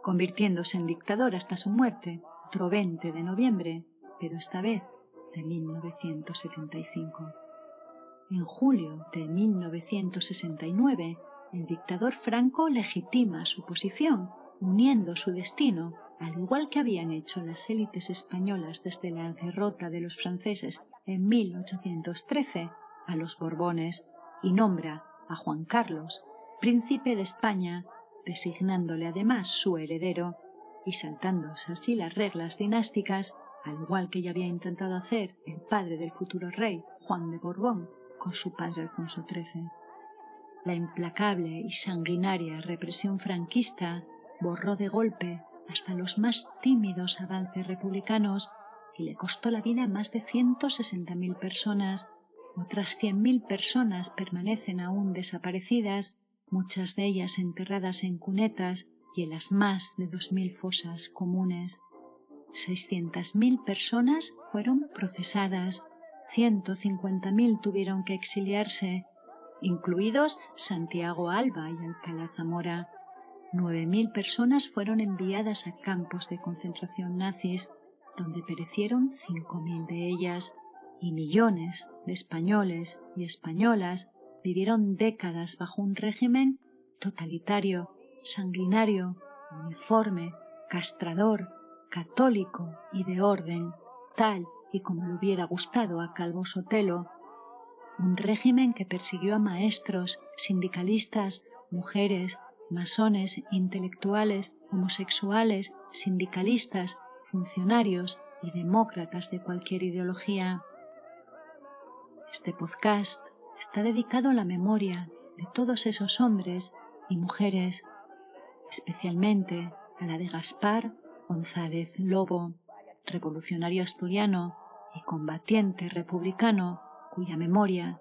convirtiéndose en dictador hasta su muerte, otro 20 de noviembre, pero esta vez de 1975. En julio de 1969, el dictador Franco legitima su posición, uniendo su destino, al igual que habían hecho las élites españolas desde la derrota de los franceses en 1813, a los Borbones, y nombra a Juan Carlos, príncipe de España, designándole además su heredero, y saltándose así las reglas dinásticas, al igual que ya había intentado hacer el padre del futuro rey, Juan de Borbón, con su padre Alfonso XIII. La implacable y sanguinaria represión franquista borró de golpe hasta los más tímidos avances republicanos y le costó la vida a más de 160.000 personas. Otras 100.000 personas permanecen aún desaparecidas, muchas de ellas enterradas en cunetas y en las más de 2.000 fosas comunes. 600.000 personas fueron procesadas, 150.000 tuvieron que exiliarse incluidos Santiago Alba y Alcalá Zamora. Nueve mil personas fueron enviadas a campos de concentración nazis, donde perecieron cinco mil de ellas, y millones de españoles y españolas vivieron décadas bajo un régimen totalitario, sanguinario, uniforme, castrador, católico y de orden, tal y como le hubiera gustado a Calvo Sotelo, un régimen que persiguió a maestros, sindicalistas, mujeres, masones, intelectuales, homosexuales, sindicalistas, funcionarios y demócratas de cualquier ideología. Este podcast está dedicado a la memoria de todos esos hombres y mujeres especialmente a la de Gaspar González Lobo, revolucionario asturiano y combatiente republicano cuya memoria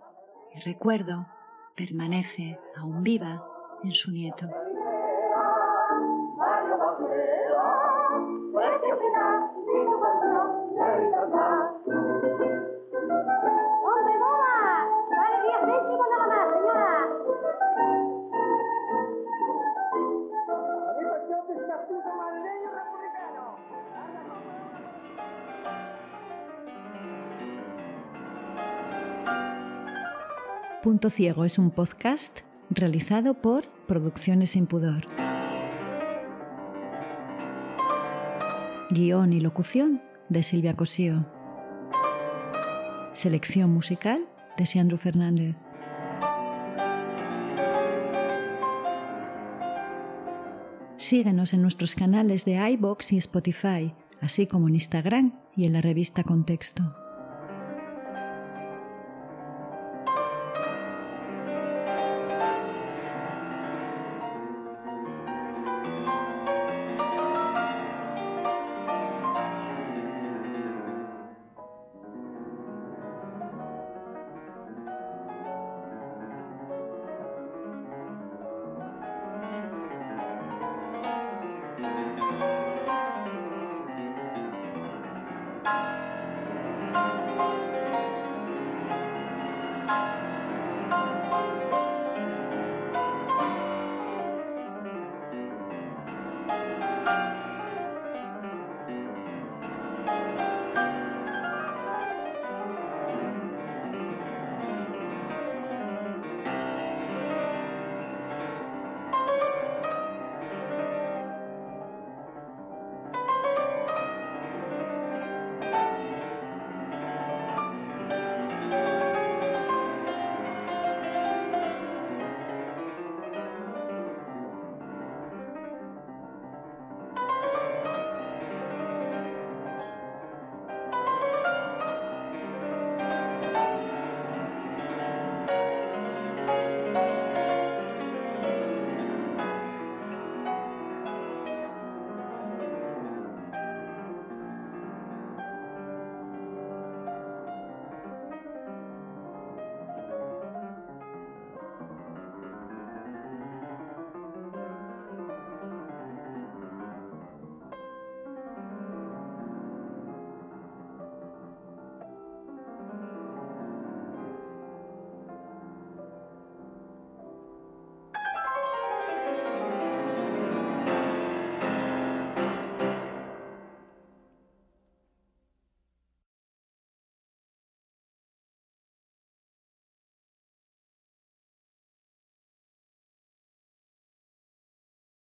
y recuerdo permanece aún viva en su nieto. Punto Ciego es un podcast realizado por Producciones Sin Pudor. Guión y locución de Silvia Cosío. Selección musical de Sandro Fernández. Síguenos en nuestros canales de iBox y Spotify, así como en Instagram y en la revista Contexto.